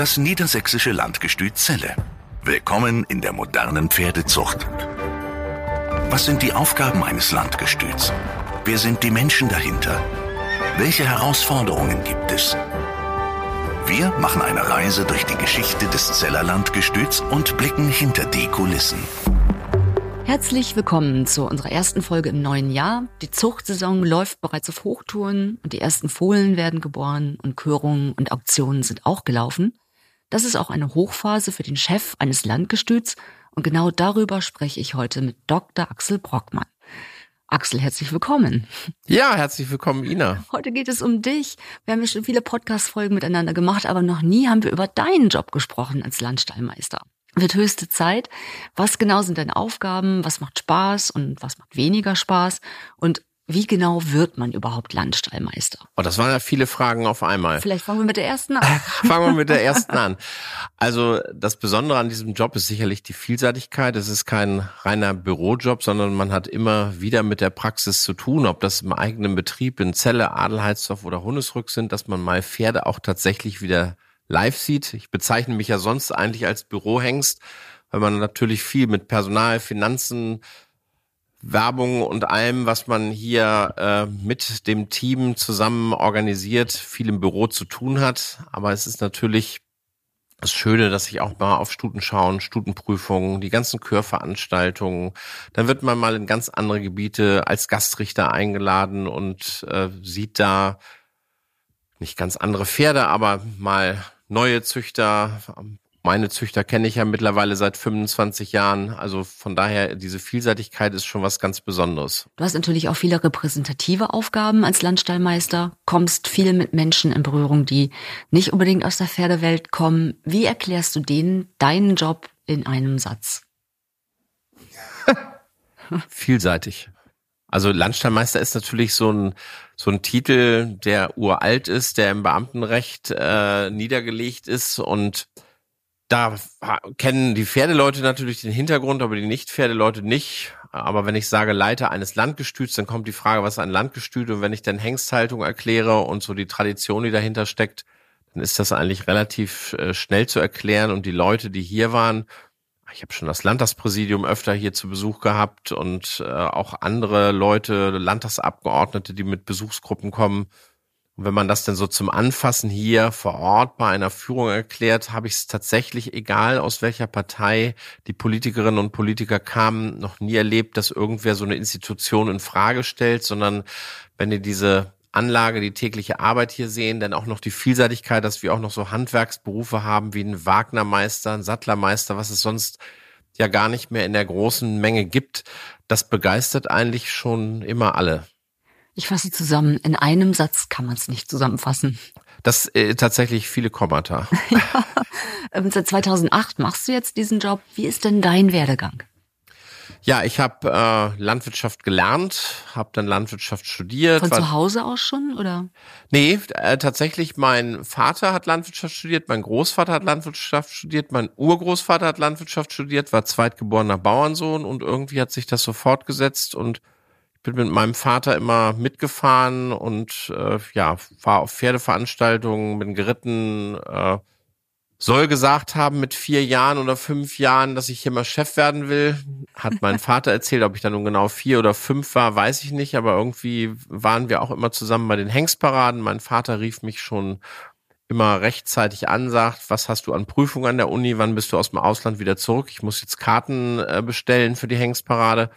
Das niedersächsische Landgestüt Celle. Willkommen in der modernen Pferdezucht. Was sind die Aufgaben eines Landgestüts? Wer sind die Menschen dahinter? Welche Herausforderungen gibt es? Wir machen eine Reise durch die Geschichte des Zeller Landgestüts und blicken hinter die Kulissen. Herzlich willkommen zu unserer ersten Folge im neuen Jahr. Die Zuchtsaison läuft bereits auf Hochtouren und die ersten Fohlen werden geboren und Körungen und Auktionen sind auch gelaufen. Das ist auch eine Hochphase für den Chef eines Landgestüts und genau darüber spreche ich heute mit Dr. Axel Brockmann. Axel, herzlich willkommen. Ja, herzlich willkommen, Ina. Heute geht es um dich. Wir haben ja schon viele Podcast-Folgen miteinander gemacht, aber noch nie haben wir über deinen Job gesprochen als Landstallmeister wird höchste Zeit. Was genau sind deine Aufgaben? Was macht Spaß und was macht weniger Spaß? Und wie genau wird man überhaupt Landstallmeister? Oh, das waren ja viele Fragen auf einmal. Vielleicht fangen wir mit der ersten an. fangen wir mit der ersten an. Also das Besondere an diesem Job ist sicherlich die Vielseitigkeit. Es ist kein reiner Bürojob, sondern man hat immer wieder mit der Praxis zu tun, ob das im eigenen Betrieb in Zelle, Adelheidsdorf oder Hundesrück sind, dass man mal Pferde auch tatsächlich wieder live sieht. Ich bezeichne mich ja sonst eigentlich als Bürohengst, weil man natürlich viel mit Personal, Finanzen, Werbung und allem, was man hier äh, mit dem Team zusammen organisiert, viel im Büro zu tun hat. Aber es ist natürlich das Schöne, dass ich auch mal auf Stuten schauen, Stutenprüfungen, die ganzen Chörveranstaltungen. Dann wird man mal in ganz andere Gebiete als Gastrichter eingeladen und äh, sieht da nicht ganz andere Pferde, aber mal neue Züchter. Meine Züchter kenne ich ja mittlerweile seit 25 Jahren. Also von daher, diese Vielseitigkeit ist schon was ganz Besonderes. Du hast natürlich auch viele repräsentative Aufgaben als Landstallmeister, kommst viel mit Menschen in Berührung, die nicht unbedingt aus der Pferdewelt kommen. Wie erklärst du denen deinen Job in einem Satz? Vielseitig. Also Landstallmeister ist natürlich so ein so ein Titel, der uralt ist, der im Beamtenrecht äh, niedergelegt ist und da kennen die Pferdeleute natürlich den Hintergrund, aber die Nicht-Pferdeleute nicht. Aber wenn ich sage Leiter eines Landgestüts, dann kommt die Frage, was ist ein Landgestüt? Und wenn ich dann Hengsthaltung erkläre und so die Tradition, die dahinter steckt, dann ist das eigentlich relativ äh, schnell zu erklären. Und die Leute, die hier waren, ich habe schon das Landtagspräsidium öfter hier zu Besuch gehabt und äh, auch andere Leute, Landtagsabgeordnete, die mit Besuchsgruppen kommen. Und wenn man das denn so zum Anfassen hier vor Ort bei einer Führung erklärt, habe ich es tatsächlich, egal aus welcher Partei die Politikerinnen und Politiker kamen, noch nie erlebt, dass irgendwer so eine Institution in Frage stellt, sondern wenn ihr diese Anlage, die tägliche Arbeit hier sehen, denn auch noch die Vielseitigkeit, dass wir auch noch so Handwerksberufe haben wie ein Wagnermeister, ein Sattlermeister, was es sonst ja gar nicht mehr in der großen Menge gibt. Das begeistert eigentlich schon immer alle. Ich fasse zusammen. In einem Satz kann man es nicht zusammenfassen. Das äh, tatsächlich viele Kommata. ja. Ähm, seit 2008 machst du jetzt diesen Job. Wie ist denn dein Werdegang? Ja, ich habe äh, Landwirtschaft gelernt, habe dann Landwirtschaft studiert. Von zu Hause aus schon oder? Nee, äh, tatsächlich mein Vater hat Landwirtschaft studiert, mein Großvater hat Landwirtschaft studiert, mein Urgroßvater hat Landwirtschaft studiert, war zweitgeborener Bauernsohn und irgendwie hat sich das so fortgesetzt und bin mit meinem Vater immer mitgefahren und äh, ja, war auf Pferdeveranstaltungen, bin geritten, äh, soll gesagt haben mit vier Jahren oder fünf Jahren, dass ich hier mal Chef werden will. Hat mein Vater erzählt, ob ich dann nun genau vier oder fünf war, weiß ich nicht, aber irgendwie waren wir auch immer zusammen bei den Hengstparaden. Mein Vater rief mich schon immer rechtzeitig an, sagt, was hast du an Prüfungen an der Uni, wann bist du aus dem Ausland wieder zurück? Ich muss jetzt Karten äh, bestellen für die Hengstparade.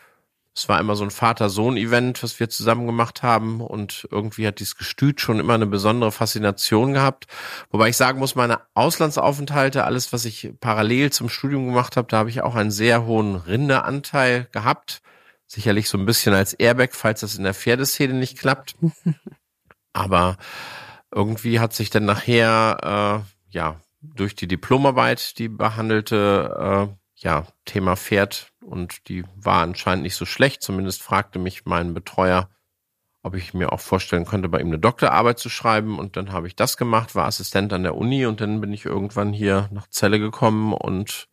Es war immer so ein Vater-Sohn-Event, was wir zusammen gemacht haben und irgendwie hat dieses Gestüt schon immer eine besondere Faszination gehabt. Wobei ich sagen muss, meine Auslandsaufenthalte, alles, was ich parallel zum Studium gemacht habe, da habe ich auch einen sehr hohen Rinderanteil gehabt. Sicherlich so ein bisschen als Airbag, falls das in der Pferdeszene nicht klappt. Aber irgendwie hat sich dann nachher, äh, ja, durch die Diplomarbeit, die behandelte, äh, ja, Thema Pferd und die war anscheinend nicht so schlecht. Zumindest fragte mich mein Betreuer, ob ich mir auch vorstellen könnte, bei ihm eine Doktorarbeit zu schreiben. Und dann habe ich das gemacht, war Assistent an der Uni und dann bin ich irgendwann hier nach Celle gekommen und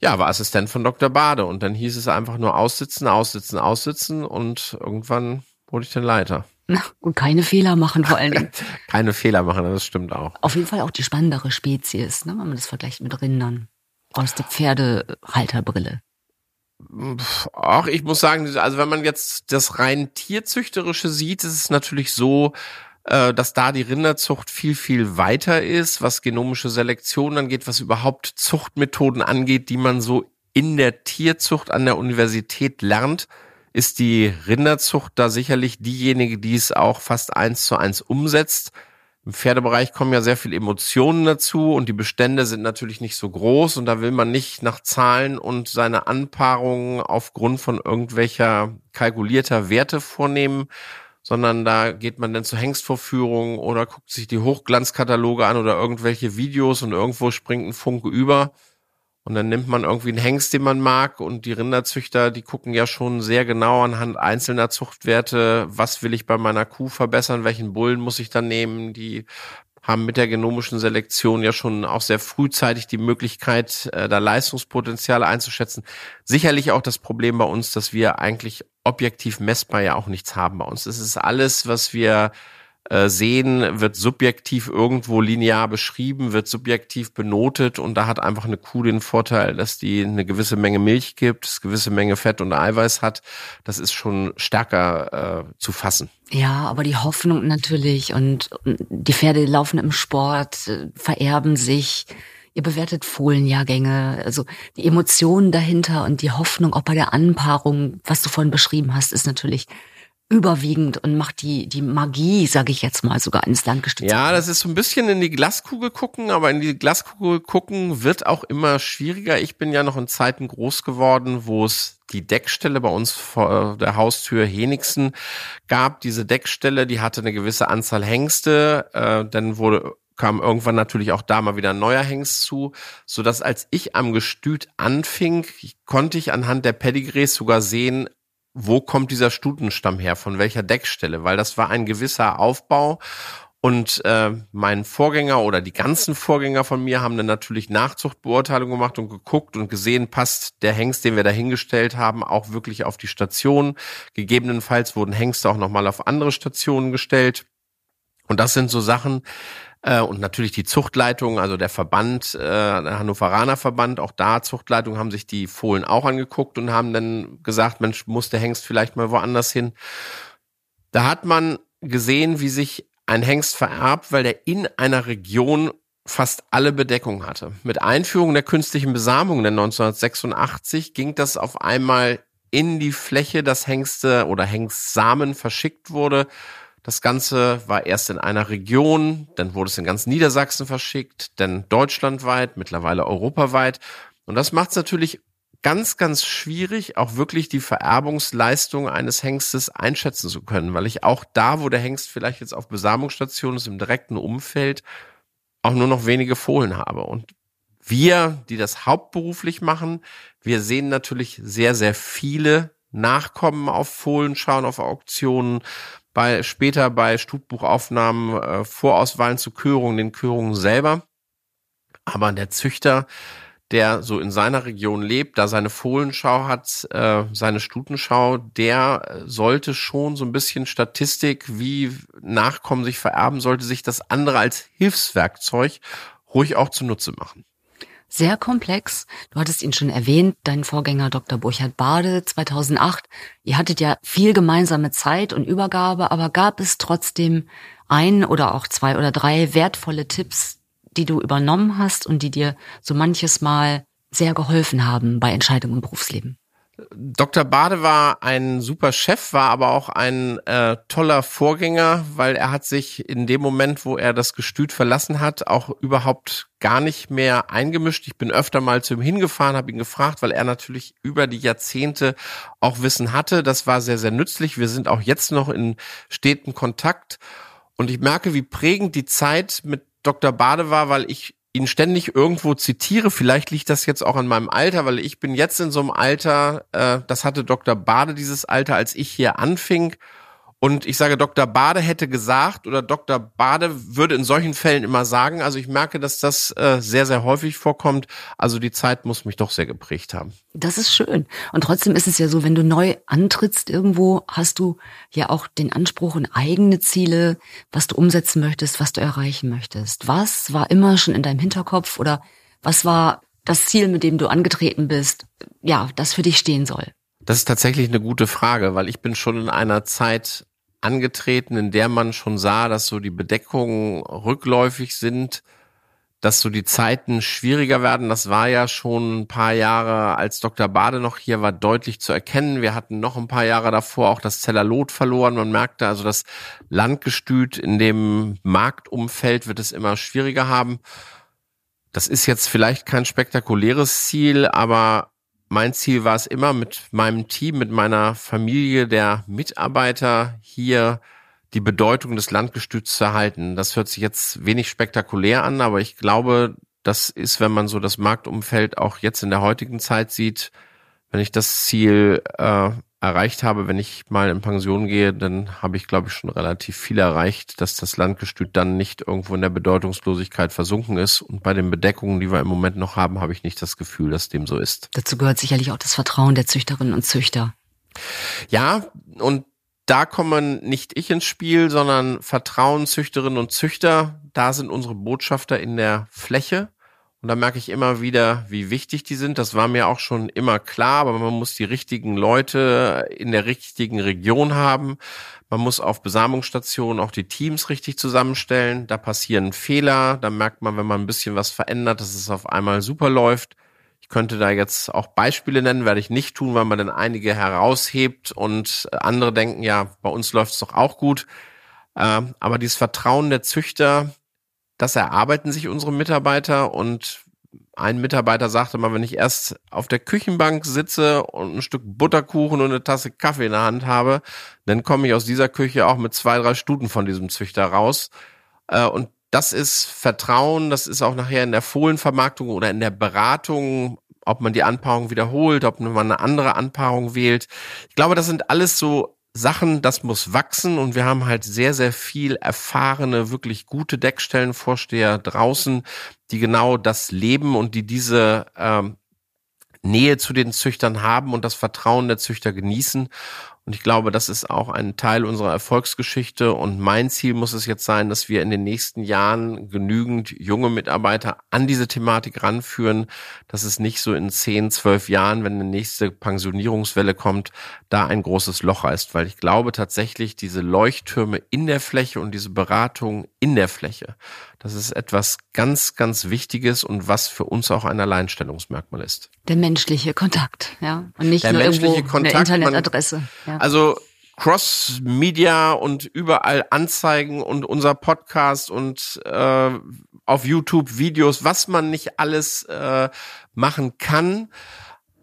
ja, war Assistent von Dr. Bade. Und dann hieß es einfach nur aussitzen, aussitzen, aussitzen und irgendwann wurde ich dann Leiter. Na, und keine Fehler machen vor allen Dingen. keine Fehler machen, das stimmt auch. Auf jeden Fall auch die spannendere Spezies, ne, wenn man das vergleicht mit Rindern. Aus der Pferdehalterbrille. Ach, ich muss sagen, also wenn man jetzt das rein tierzüchterische sieht, ist es natürlich so, äh, dass da die Rinderzucht viel, viel weiter ist, was genomische Selektion angeht, was überhaupt Zuchtmethoden angeht, die man so in der Tierzucht an der Universität lernt, ist die Rinderzucht da sicherlich diejenige, die es auch fast eins zu eins umsetzt. Im Pferdebereich kommen ja sehr viele Emotionen dazu und die Bestände sind natürlich nicht so groß und da will man nicht nach Zahlen und seine Anpaarungen aufgrund von irgendwelcher kalkulierter Werte vornehmen, sondern da geht man dann zu Hengstvorführungen oder guckt sich die Hochglanzkataloge an oder irgendwelche Videos und irgendwo springt ein Funke über. Und dann nimmt man irgendwie einen Hengst, den man mag und die Rinderzüchter, die gucken ja schon sehr genau anhand einzelner Zuchtwerte, was will ich bei meiner Kuh verbessern, welchen Bullen muss ich dann nehmen, die haben mit der genomischen Selektion ja schon auch sehr frühzeitig die Möglichkeit, äh, da Leistungspotenziale einzuschätzen. Sicherlich auch das Problem bei uns, dass wir eigentlich objektiv messbar ja auch nichts haben bei uns. Es ist alles, was wir äh, sehen, wird subjektiv irgendwo linear beschrieben, wird subjektiv benotet und da hat einfach eine Kuh den Vorteil, dass die eine gewisse Menge Milch gibt, eine gewisse Menge Fett und Eiweiß hat. Das ist schon stärker äh, zu fassen. Ja, aber die Hoffnung natürlich und die Pferde laufen im Sport, äh, vererben sich. Ihr bewertet Fohlenjahrgänge, also die Emotionen dahinter und die Hoffnung auch bei der Anpaarung, was du vorhin beschrieben hast, ist natürlich überwiegend und macht die, die Magie, sage ich jetzt mal, sogar ins Land gestützt. Ja, das ist so ein bisschen in die Glaskugel gucken, aber in die Glaskugel gucken wird auch immer schwieriger. Ich bin ja noch in Zeiten groß geworden, wo es die Deckstelle bei uns vor der Haustür Henigsen gab. Diese Deckstelle, die hatte eine gewisse Anzahl Hengste, äh, dann wurde kam irgendwann natürlich auch da mal wieder ein neuer Hengst zu, so dass als ich am Gestüt anfing, konnte ich anhand der Pedigrees sogar sehen, wo kommt dieser Stutenstamm her, von welcher Deckstelle, weil das war ein gewisser Aufbau und äh, mein Vorgänger oder die ganzen Vorgänger von mir haben dann natürlich Nachzuchtbeurteilung gemacht und geguckt und gesehen, passt der Hengst, den wir dahingestellt haben, auch wirklich auf die Station. Gegebenenfalls wurden Hengste auch nochmal auf andere Stationen gestellt. Und das sind so Sachen, äh, und natürlich die Zuchtleitung, also der Verband, äh, der Hannoveraner Verband, auch da Zuchtleitung haben sich die Fohlen auch angeguckt und haben dann gesagt, Mensch, muss der Hengst vielleicht mal woanders hin. Da hat man gesehen, wie sich ein Hengst vererbt, weil der in einer Region fast alle Bedeckung hatte. Mit Einführung der künstlichen Besamung in 1986 ging das auf einmal in die Fläche, dass Hengste oder Hengstsamen verschickt wurde das Ganze war erst in einer Region, dann wurde es in ganz Niedersachsen verschickt, dann deutschlandweit, mittlerweile europaweit. Und das macht es natürlich ganz, ganz schwierig, auch wirklich die Vererbungsleistung eines Hengstes einschätzen zu können, weil ich auch da, wo der Hengst vielleicht jetzt auf Besamungsstation ist, im direkten Umfeld, auch nur noch wenige Fohlen habe. Und wir, die das hauptberuflich machen, wir sehen natürlich sehr, sehr viele Nachkommen auf Fohlen, schauen auf Auktionen, bei später bei Stutbuchaufnahmen, äh, Vorauswahlen zu Körungen, den Körungen selber. Aber der Züchter, der so in seiner Region lebt, da seine Fohlenschau hat, äh, seine Stutenschau, der sollte schon so ein bisschen Statistik, wie Nachkommen sich vererben, sollte sich das andere als Hilfswerkzeug ruhig auch zunutze machen sehr komplex. Du hattest ihn schon erwähnt, dein Vorgänger Dr. Burchard Bade 2008. Ihr hattet ja viel gemeinsame Zeit und Übergabe, aber gab es trotzdem ein oder auch zwei oder drei wertvolle Tipps, die du übernommen hast und die dir so manches Mal sehr geholfen haben bei Entscheidungen im Berufsleben? Dr. Bade war ein super Chef, war aber auch ein äh, toller Vorgänger, weil er hat sich in dem Moment, wo er das Gestüt verlassen hat, auch überhaupt gar nicht mehr eingemischt. Ich bin öfter mal zu ihm hingefahren, habe ihn gefragt, weil er natürlich über die Jahrzehnte auch Wissen hatte. Das war sehr, sehr nützlich. Wir sind auch jetzt noch in steten Kontakt. Und ich merke, wie prägend die Zeit mit Dr. Bade war, weil ich ihn ständig irgendwo zitiere. Vielleicht liegt das jetzt auch an meinem Alter, weil ich bin jetzt in so einem Alter, äh, das hatte Dr. Bade dieses Alter, als ich hier anfing. Und ich sage, Dr. Bade hätte gesagt oder Dr. Bade würde in solchen Fällen immer sagen. Also ich merke, dass das äh, sehr, sehr häufig vorkommt. Also die Zeit muss mich doch sehr geprägt haben. Das ist schön. Und trotzdem ist es ja so, wenn du neu antrittst irgendwo, hast du ja auch den Anspruch und eigene Ziele, was du umsetzen möchtest, was du erreichen möchtest. Was war immer schon in deinem Hinterkopf oder was war das Ziel, mit dem du angetreten bist, ja, das für dich stehen soll? Das ist tatsächlich eine gute Frage, weil ich bin schon in einer Zeit angetreten, in der man schon sah, dass so die Bedeckungen rückläufig sind, dass so die Zeiten schwieriger werden. Das war ja schon ein paar Jahre, als Dr. Bade noch hier war, deutlich zu erkennen. Wir hatten noch ein paar Jahre davor auch das Zellalot verloren. Man merkte also, das Landgestüt in dem Marktumfeld wird es immer schwieriger haben. Das ist jetzt vielleicht kein spektakuläres Ziel, aber mein Ziel war es immer, mit meinem Team, mit meiner Familie der Mitarbeiter hier die Bedeutung des Landgestüts zu erhalten. Das hört sich jetzt wenig spektakulär an, aber ich glaube, das ist, wenn man so das Marktumfeld auch jetzt in der heutigen Zeit sieht, wenn ich das Ziel äh, erreicht habe, wenn ich mal in Pension gehe, dann habe ich, glaube ich, schon relativ viel erreicht, dass das Landgestüt dann nicht irgendwo in der Bedeutungslosigkeit versunken ist. Und bei den Bedeckungen, die wir im Moment noch haben, habe ich nicht das Gefühl, dass dem so ist. Dazu gehört sicherlich auch das Vertrauen der Züchterinnen und Züchter. Ja, und da kommen nicht ich ins Spiel, sondern Vertrauen Züchterinnen und Züchter. Da sind unsere Botschafter in der Fläche. Und da merke ich immer wieder, wie wichtig die sind. Das war mir auch schon immer klar, aber man muss die richtigen Leute in der richtigen Region haben. Man muss auf Besamungsstationen auch die Teams richtig zusammenstellen. Da passieren Fehler. Da merkt man, wenn man ein bisschen was verändert, dass es auf einmal super läuft. Ich könnte da jetzt auch Beispiele nennen, werde ich nicht tun, weil man dann einige heraushebt und andere denken, ja, bei uns läuft es doch auch gut. Ähm, aber dieses Vertrauen der Züchter, das erarbeiten sich unsere Mitarbeiter und ein Mitarbeiter sagte mal, wenn ich erst auf der Küchenbank sitze und ein Stück Butterkuchen und eine Tasse Kaffee in der Hand habe, dann komme ich aus dieser Küche auch mit zwei, drei Stuten von diesem Züchter raus. Äh, und das ist Vertrauen, das ist auch nachher in der Fohlenvermarktung oder in der Beratung, ob man die Anpaarung wiederholt, ob man eine andere Anpaarung wählt. Ich glaube, das sind alles so Sachen, das muss wachsen und wir haben halt sehr, sehr viel erfahrene, wirklich gute Deckstellenvorsteher draußen, die genau das leben und die diese ähm, Nähe zu den Züchtern haben und das Vertrauen der Züchter genießen. Und ich glaube, das ist auch ein Teil unserer Erfolgsgeschichte. Und mein Ziel muss es jetzt sein, dass wir in den nächsten Jahren genügend junge Mitarbeiter an diese Thematik ranführen, dass es nicht so in zehn, zwölf Jahren, wenn eine nächste Pensionierungswelle kommt, da ein großes Loch reißt. Weil ich glaube tatsächlich, diese Leuchttürme in der Fläche und diese Beratung in der Fläche, das ist etwas ganz, ganz Wichtiges und was für uns auch ein Alleinstellungsmerkmal ist. Der menschliche Kontakt, ja. Und nicht der nur menschliche irgendwo Kontakt, eine Internetadresse. Ja. Also Cross-Media und überall Anzeigen und unser Podcast und äh, auf YouTube Videos, was man nicht alles äh, machen kann.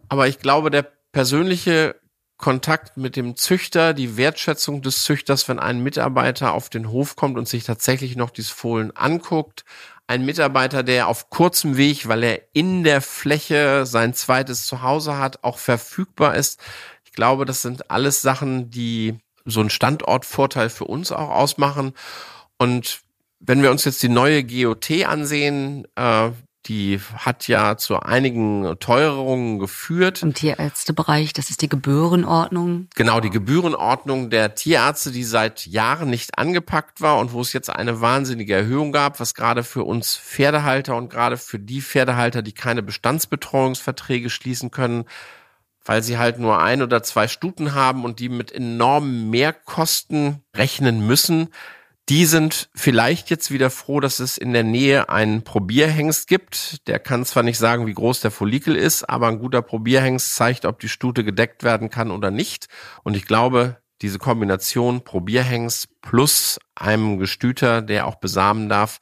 Aber ich glaube, der persönliche Kontakt mit dem Züchter, die Wertschätzung des Züchters, wenn ein Mitarbeiter auf den Hof kommt und sich tatsächlich noch dieses Fohlen anguckt. Ein Mitarbeiter, der auf kurzem Weg, weil er in der Fläche sein zweites Zuhause hat, auch verfügbar ist. Ich glaube, das sind alles Sachen, die so einen Standortvorteil für uns auch ausmachen. Und wenn wir uns jetzt die neue GOT ansehen, äh, die hat ja zu einigen Teuerungen geführt. Im Tierärztebereich, das ist die Gebührenordnung. Genau, die Gebührenordnung der Tierärzte, die seit Jahren nicht angepackt war und wo es jetzt eine wahnsinnige Erhöhung gab, was gerade für uns Pferdehalter und gerade für die Pferdehalter, die keine Bestandsbetreuungsverträge schließen können, weil sie halt nur ein oder zwei Stuten haben und die mit enormen Mehrkosten rechnen müssen, die sind vielleicht jetzt wieder froh, dass es in der Nähe einen Probierhengst gibt. Der kann zwar nicht sagen, wie groß der Follikel ist, aber ein guter Probierhengst zeigt, ob die Stute gedeckt werden kann oder nicht. Und ich glaube, diese Kombination Probierhengst plus einem Gestüter, der auch besamen darf,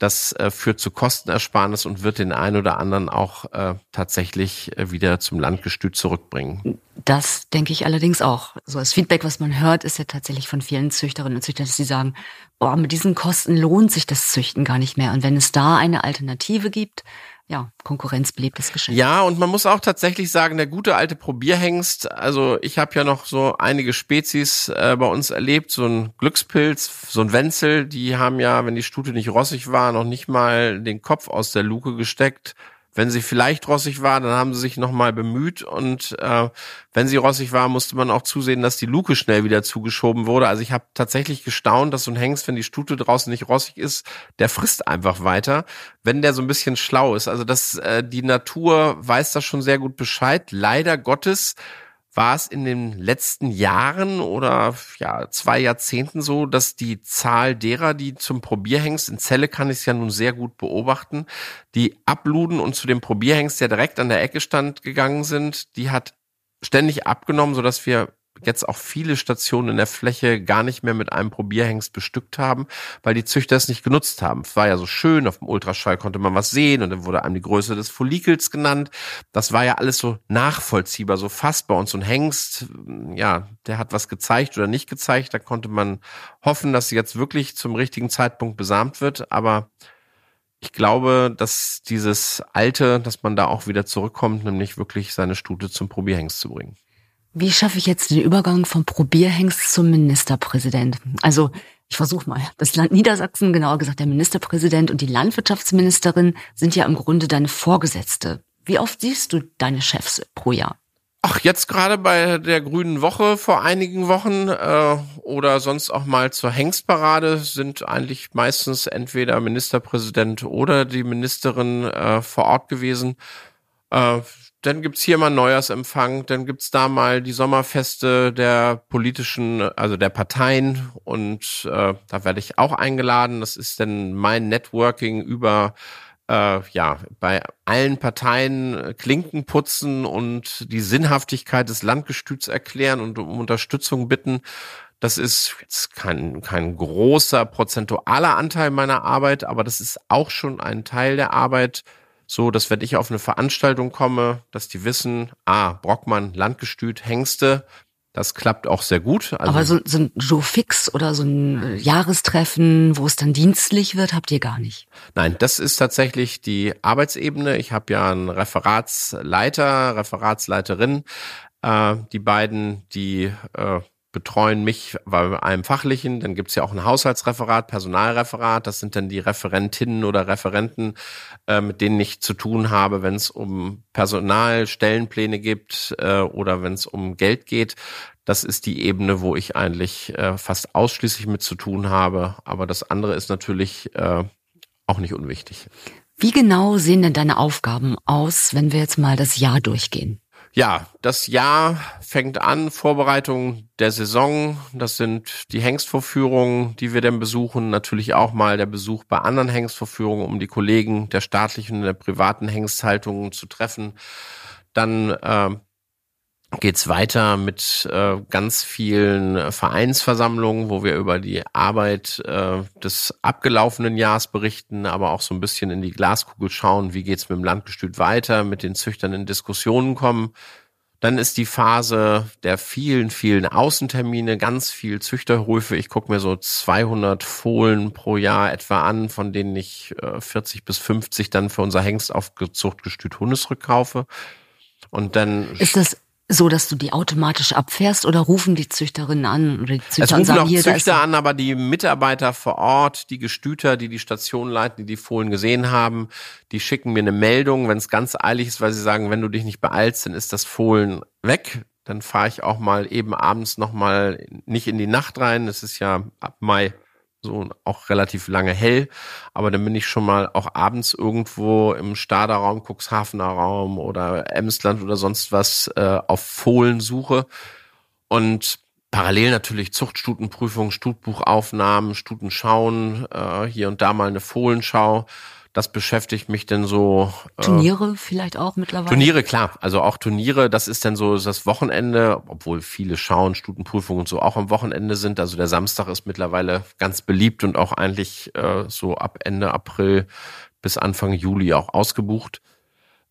das äh, führt zu Kostenersparnis und wird den einen oder anderen auch äh, tatsächlich äh, wieder zum Landgestüt zurückbringen. Das denke ich allerdings auch. So das Feedback, was man hört, ist ja tatsächlich von vielen Züchterinnen und Züchtern, dass sie sagen, boah, mit diesen Kosten lohnt sich das Züchten gar nicht mehr. Und wenn es da eine Alternative gibt, ja, konkurrenzbelebtes Geschäft. Ja, und man muss auch tatsächlich sagen, der gute alte Probierhengst, also ich habe ja noch so einige Spezies äh, bei uns erlebt, so ein Glückspilz, so ein Wenzel, die haben ja, wenn die Stute nicht rossig war, noch nicht mal den Kopf aus der Luke gesteckt wenn sie vielleicht rossig war, dann haben sie sich nochmal bemüht und äh, wenn sie rossig war, musste man auch zusehen, dass die Luke schnell wieder zugeschoben wurde. Also ich habe tatsächlich gestaunt, dass so ein Hengst, wenn die Stute draußen nicht rossig ist, der frisst einfach weiter, wenn der so ein bisschen schlau ist. Also das, äh, die Natur weiß da schon sehr gut Bescheid. Leider Gottes war es in den letzten Jahren oder ja zwei Jahrzehnten so, dass die Zahl derer, die zum Probierhengst in Zelle kann ich es ja nun sehr gut beobachten, die abluden und zu dem Probierhengst, der direkt an der Ecke stand, gegangen sind, die hat ständig abgenommen, so dass wir jetzt auch viele Stationen in der Fläche gar nicht mehr mit einem Probierhengst bestückt haben, weil die Züchter es nicht genutzt haben. Es war ja so schön, auf dem Ultraschall konnte man was sehen und dann wurde einem die Größe des Follikels genannt. Das war ja alles so nachvollziehbar, so fassbar und so ein Hengst, ja, der hat was gezeigt oder nicht gezeigt. Da konnte man hoffen, dass sie jetzt wirklich zum richtigen Zeitpunkt besamt wird, aber ich glaube, dass dieses Alte, dass man da auch wieder zurückkommt, nämlich wirklich seine Stute zum Probierhengst zu bringen. Wie schaffe ich jetzt den Übergang vom Probierhengst zum Ministerpräsident? Also ich versuche mal. Das Land Niedersachsen, genauer gesagt der Ministerpräsident und die Landwirtschaftsministerin sind ja im Grunde deine Vorgesetzte. Wie oft siehst du deine Chefs pro Jahr? Ach, jetzt gerade bei der Grünen Woche vor einigen Wochen äh, oder sonst auch mal zur Hengstparade sind eigentlich meistens entweder Ministerpräsident oder die Ministerin äh, vor Ort gewesen. Äh, dann gibt's hier mal Neujahrsempfang, dann gibt's da mal die Sommerfeste der politischen, also der Parteien und äh, da werde ich auch eingeladen. Das ist dann mein Networking über äh, ja bei allen Parteien Klinken putzen und die Sinnhaftigkeit des Landgestüts erklären und um Unterstützung bitten. Das ist jetzt kein, kein großer prozentualer Anteil meiner Arbeit, aber das ist auch schon ein Teil der Arbeit, so, dass wenn ich auf eine Veranstaltung komme, dass die wissen, ah, Brockmann, Landgestüt, Hengste, das klappt auch sehr gut. Also Aber so, so ein Joe Fix oder so ein Jahrestreffen, wo es dann dienstlich wird, habt ihr gar nicht? Nein, das ist tatsächlich die Arbeitsebene. Ich habe ja einen Referatsleiter, Referatsleiterin. Äh, die beiden, die äh, betreuen mich bei einem fachlichen, dann gibt's ja auch ein Haushaltsreferat, Personalreferat, das sind dann die Referentinnen oder Referenten, äh, mit denen ich zu tun habe, wenn es um Personalstellenpläne gibt äh, oder wenn es um Geld geht. Das ist die Ebene, wo ich eigentlich äh, fast ausschließlich mit zu tun habe. Aber das andere ist natürlich äh, auch nicht unwichtig. Wie genau sehen denn deine Aufgaben aus, wenn wir jetzt mal das Jahr durchgehen? Ja, das Jahr fängt an, Vorbereitung der Saison. Das sind die Hengstvorführungen, die wir dann besuchen. Natürlich auch mal der Besuch bei anderen Hengstvorführungen, um die Kollegen der staatlichen und der privaten Hengsthaltungen zu treffen. Dann äh, geht's weiter mit äh, ganz vielen Vereinsversammlungen, wo wir über die Arbeit äh, des abgelaufenen Jahres berichten, aber auch so ein bisschen in die Glaskugel schauen, wie geht's mit dem Landgestüt weiter, mit den Züchtern in Diskussionen kommen. Dann ist die Phase der vielen, vielen Außentermine, ganz viel Züchterhöfe. Ich gucke mir so 200 Fohlen pro Jahr etwa an, von denen ich äh, 40 bis 50 dann für unser Hengst aufgezucht Gestüt Hundesrück kaufe. Und dann ist das so, dass du die automatisch abfährst oder rufen die Züchterinnen an oder die Züchter es rufen sagen, auch hier, Züchter an, aber die Mitarbeiter vor Ort, die Gestüter, die die Station leiten, die die Fohlen gesehen haben, die schicken mir eine Meldung, wenn es ganz eilig ist, weil sie sagen, wenn du dich nicht beeilst, dann ist das Fohlen weg. Dann fahre ich auch mal eben abends noch mal nicht in die Nacht rein. Es ist ja ab Mai so auch relativ lange hell, aber dann bin ich schon mal auch abends irgendwo im Staderraum, Cuxhavener Raum oder Emsland oder sonst was äh, auf Fohlen suche. Und parallel natürlich Zuchtstutenprüfung, Stutbuchaufnahmen, Stutenschauen, äh, hier und da mal eine Fohlenschau das beschäftigt mich denn so. Äh, Turniere vielleicht auch mittlerweile? Turniere, klar. Also auch Turniere, das ist dann so das Wochenende, obwohl viele schauen, Stutenprüfungen und so auch am Wochenende sind. Also der Samstag ist mittlerweile ganz beliebt und auch eigentlich äh, so ab Ende April bis Anfang Juli auch ausgebucht.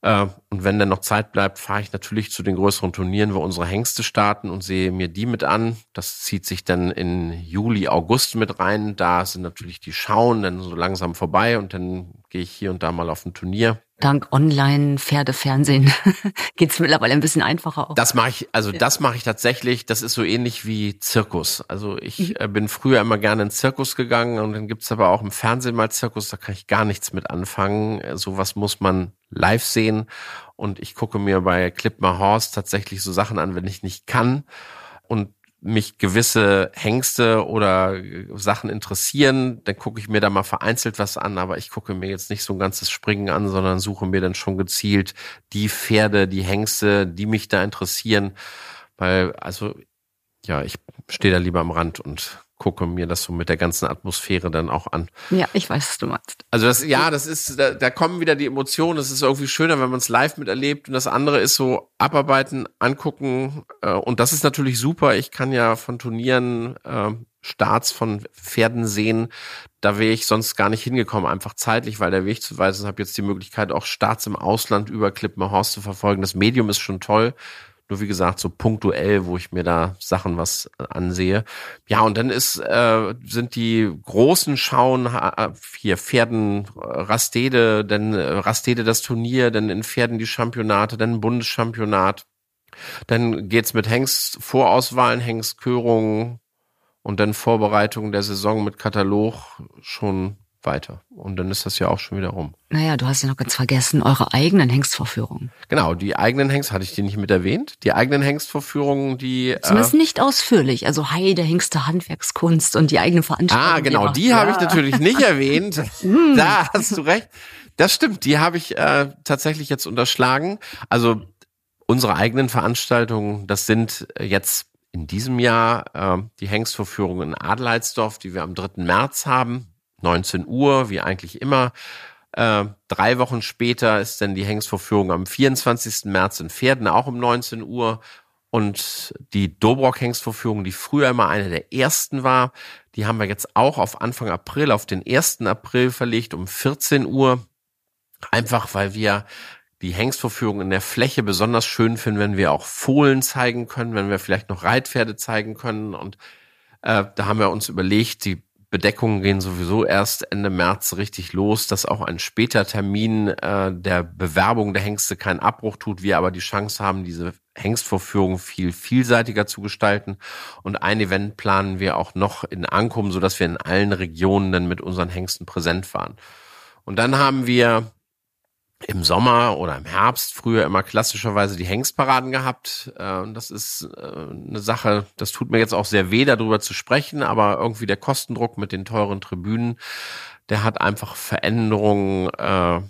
Äh, und wenn dann noch Zeit bleibt, fahre ich natürlich zu den größeren Turnieren, wo unsere Hengste starten und sehe mir die mit an. Das zieht sich dann in Juli, August mit rein. Da sind natürlich die Schauen dann so langsam vorbei und dann gehe ich hier und da mal auf ein Turnier. dank Online-Pferdefernsehen geht's mittlerweile ein bisschen einfacher auch. Das mache ich, also das mache ich tatsächlich, das ist so ähnlich wie Zirkus. Also ich mhm. äh, bin früher immer gerne in Zirkus gegangen und dann gibt's aber auch im Fernsehen mal Zirkus, da kann ich gar nichts mit anfangen. Äh, sowas muss man live sehen und ich gucke mir bei Clip My Horse tatsächlich so Sachen an, wenn ich nicht kann. Und mich gewisse Hengste oder Sachen interessieren, dann gucke ich mir da mal vereinzelt was an, aber ich gucke mir jetzt nicht so ein ganzes Springen an, sondern suche mir dann schon gezielt die Pferde, die Hengste, die mich da interessieren, weil also ja, ich stehe da lieber am Rand und gucke mir das so mit der ganzen Atmosphäre dann auch an. Ja, ich weiß, was du meinst. Also das, ja, das ist, da, da kommen wieder die Emotionen. Es ist irgendwie schöner, wenn man es live miterlebt. Und das andere ist so abarbeiten, angucken. Äh, und das ist natürlich super. Ich kann ja von Turnieren äh, Starts von Pferden sehen. Da wäre ich sonst gar nicht hingekommen, einfach zeitlich, weil der Weg zu. Ich habe jetzt die Möglichkeit, auch Starts im Ausland über Clip Horse zu verfolgen. Das Medium ist schon toll. Nur wie gesagt, so punktuell, wo ich mir da Sachen was äh, ansehe. Ja, und dann ist, äh, sind die großen Schauen hier Pferden äh, Rastede, dann äh, Rastede das Turnier, dann in Pferden die Championate, dann Bundeschampionat. Dann geht's mit Hengst Vorauswahlen, Hengstkörungen und dann Vorbereitung der Saison mit Katalog schon weiter. Und dann ist das ja auch schon wieder rum. Naja, du hast ja noch ganz vergessen, eure eigenen Hengstvorführungen. Genau, die eigenen Hengst, hatte ich die nicht mit erwähnt? Die eigenen Hengstvorführungen, die... Zumindest äh, nicht ausführlich. Also Heide, Hengste, Handwerkskunst und die eigene Veranstaltung. Ah, genau, die ja. habe ich natürlich nicht erwähnt. Hm. da hast du recht. Das stimmt, die habe ich äh, tatsächlich jetzt unterschlagen. Also unsere eigenen Veranstaltungen, das sind jetzt in diesem Jahr äh, die Hengstvorführungen in Adelheidsdorf, die wir am 3. März haben 19 Uhr, wie eigentlich immer. Äh, drei Wochen später ist dann die Hengstvorführung am 24. März in Pferden, auch um 19 Uhr. Und die Dobrock-Hengstvorführung, die früher immer eine der ersten war, die haben wir jetzt auch auf Anfang April, auf den 1. April verlegt um 14 Uhr. Einfach weil wir die Hengstvorführung in der Fläche besonders schön finden, wenn wir auch Fohlen zeigen können, wenn wir vielleicht noch Reitpferde zeigen können. Und äh, da haben wir uns überlegt, die Bedeckungen gehen sowieso erst Ende März richtig los, dass auch ein später Termin äh, der Bewerbung der Hengste keinen Abbruch tut, wir aber die Chance haben, diese Hengstvorführung viel vielseitiger zu gestalten. Und ein Event planen wir auch noch in Ankum, so dass wir in allen Regionen dann mit unseren Hengsten präsent waren. Und dann haben wir im Sommer oder im Herbst früher immer klassischerweise die Hengstparaden gehabt. Äh, das ist äh, eine Sache, das tut mir jetzt auch sehr weh, darüber zu sprechen, aber irgendwie der Kostendruck mit den teuren Tribünen, der hat einfach Veränderungen äh,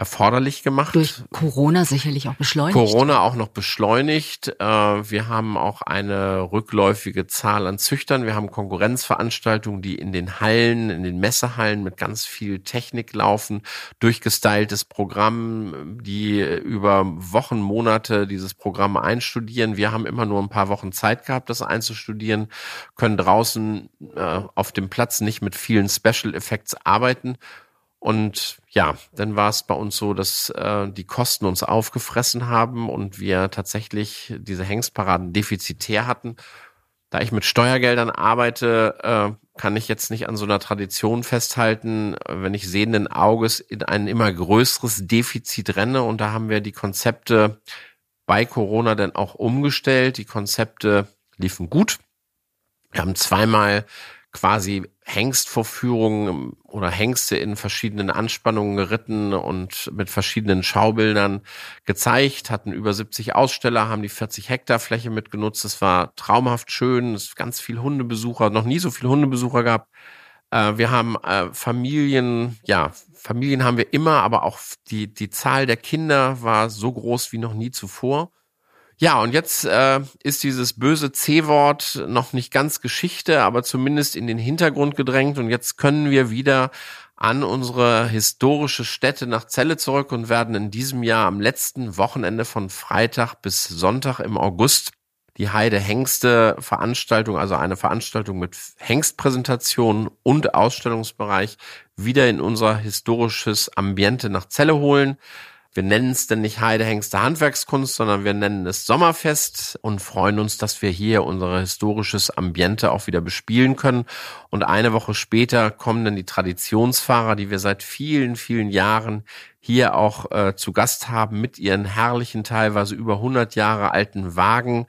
erforderlich gemacht. Durch Corona sicherlich auch beschleunigt. Corona auch noch beschleunigt. Äh, wir haben auch eine rückläufige Zahl an Züchtern. Wir haben Konkurrenzveranstaltungen, die in den Hallen, in den Messehallen mit ganz viel Technik laufen. Durchgestyltes Programm, die über Wochen, Monate dieses Programm einstudieren. Wir haben immer nur ein paar Wochen Zeit gehabt, das einzustudieren, können draußen äh, auf dem Platz nicht mit vielen Special Effects arbeiten und ja, dann war es bei uns so, dass äh, die Kosten uns aufgefressen haben und wir tatsächlich diese Hengstparaden defizitär hatten. Da ich mit Steuergeldern arbeite, äh, kann ich jetzt nicht an so einer Tradition festhalten, wenn ich sehenden Auges in ein immer größeres Defizit renne. Und da haben wir die Konzepte bei Corona dann auch umgestellt. Die Konzepte liefen gut. Wir haben zweimal quasi Hengstvorführungen oder Hengste in verschiedenen Anspannungen geritten und mit verschiedenen Schaubildern gezeigt, hatten über 70 Aussteller, haben die 40 Hektar Fläche mitgenutzt. Es war traumhaft schön, es ganz viel Hundebesucher, noch nie so viele Hundebesucher gehabt. Äh, wir haben äh, Familien, ja, Familien haben wir immer, aber auch die, die Zahl der Kinder war so groß wie noch nie zuvor. Ja, und jetzt äh, ist dieses böse C-Wort noch nicht ganz Geschichte, aber zumindest in den Hintergrund gedrängt. Und jetzt können wir wieder an unsere historische Stätte nach Celle zurück und werden in diesem Jahr am letzten Wochenende von Freitag bis Sonntag im August die Heide Hengste Veranstaltung, also eine Veranstaltung mit Hengstpräsentation und Ausstellungsbereich wieder in unser historisches Ambiente nach Celle holen. Wir nennen es denn nicht Heidehengste Handwerkskunst, sondern wir nennen es Sommerfest und freuen uns, dass wir hier unser historisches Ambiente auch wieder bespielen können. Und eine Woche später kommen dann die Traditionsfahrer, die wir seit vielen, vielen Jahren hier auch äh, zu Gast haben mit ihren herrlichen, teilweise über 100 Jahre alten Wagen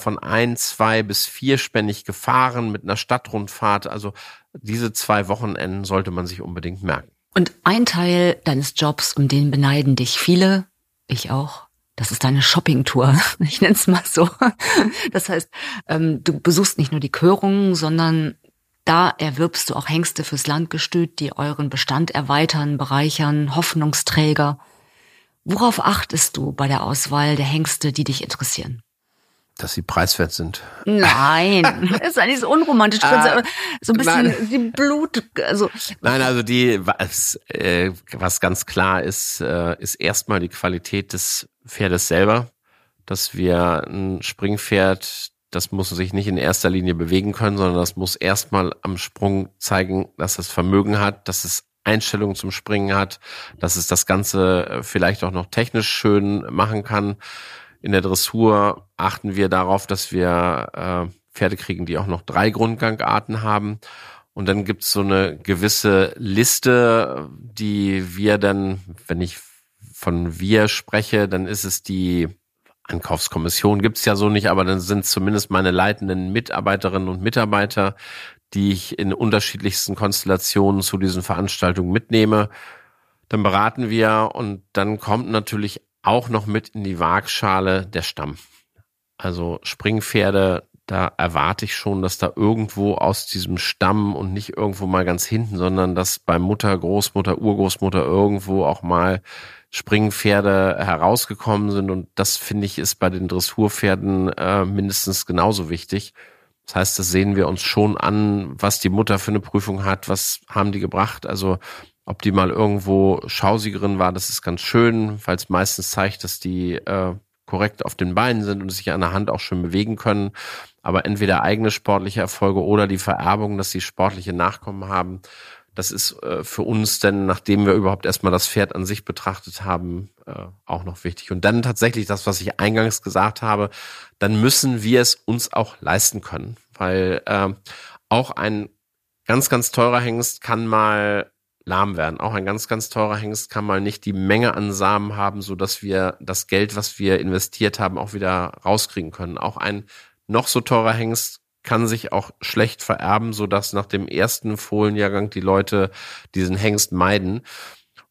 von ein, zwei bis vierspännig gefahren mit einer Stadtrundfahrt. Also diese zwei Wochenenden sollte man sich unbedingt merken. Und ein Teil deines Jobs, um den beneiden dich viele, ich auch, das ist deine Shoppingtour. Ich nenne es mal so. Das heißt, ähm, du besuchst nicht nur die Körungen, sondern da erwirbst du auch Hengste fürs Landgestüt, die euren Bestand erweitern, bereichern, Hoffnungsträger. Worauf achtest du bei der Auswahl der Hengste, die dich interessieren? Dass sie preiswert sind. Nein, das ist eigentlich so unromantisch. Ah, so ein bisschen nein. die Blut, also. Nein, also die, was, äh, was ganz klar ist, äh, ist erstmal die Qualität des Pferdes selber, dass wir ein Springpferd, das muss sich nicht in erster Linie bewegen können, sondern das muss erstmal am Sprung zeigen, dass es Vermögen hat, dass es Einstellungen zum Springen hat, dass es das Ganze äh, vielleicht auch noch technisch schön machen kann in der Dressur achten wir darauf, dass wir äh, Pferde kriegen, die auch noch drei Grundgangarten haben. Und dann gibt's so eine gewisse Liste, die wir dann, wenn ich von wir spreche, dann ist es die Ankaufskommission gibt's ja so nicht, aber dann sind zumindest meine leitenden Mitarbeiterinnen und Mitarbeiter, die ich in unterschiedlichsten Konstellationen zu diesen Veranstaltungen mitnehme. Dann beraten wir und dann kommt natürlich auch noch mit in die Waagschale der Stamm. Also Springpferde, da erwarte ich schon, dass da irgendwo aus diesem Stamm und nicht irgendwo mal ganz hinten, sondern dass bei Mutter, Großmutter, Urgroßmutter irgendwo auch mal Springpferde herausgekommen sind. Und das finde ich ist bei den Dressurpferden äh, mindestens genauso wichtig. Das heißt, das sehen wir uns schon an, was die Mutter für eine Prüfung hat, was haben die gebracht. Also ob die mal irgendwo Schausiegerin war, das ist ganz schön, weil es meistens zeigt, dass die äh, korrekt auf den Beinen sind und sich an der Hand auch schön bewegen können. Aber entweder eigene sportliche Erfolge oder die Vererbung, dass sie sportliche Nachkommen haben, das ist äh, für uns denn, nachdem wir überhaupt erstmal das Pferd an sich betrachtet haben, äh, auch noch wichtig. Und dann tatsächlich das, was ich eingangs gesagt habe, dann müssen wir es uns auch leisten können, weil äh, auch ein ganz, ganz teurer Hengst kann mal lahm werden. Auch ein ganz, ganz teurer Hengst kann mal nicht die Menge an Samen haben, so dass wir das Geld, was wir investiert haben, auch wieder rauskriegen können. Auch ein noch so teurer Hengst kann sich auch schlecht vererben, so dass nach dem ersten Fohlenjahrgang die Leute diesen Hengst meiden.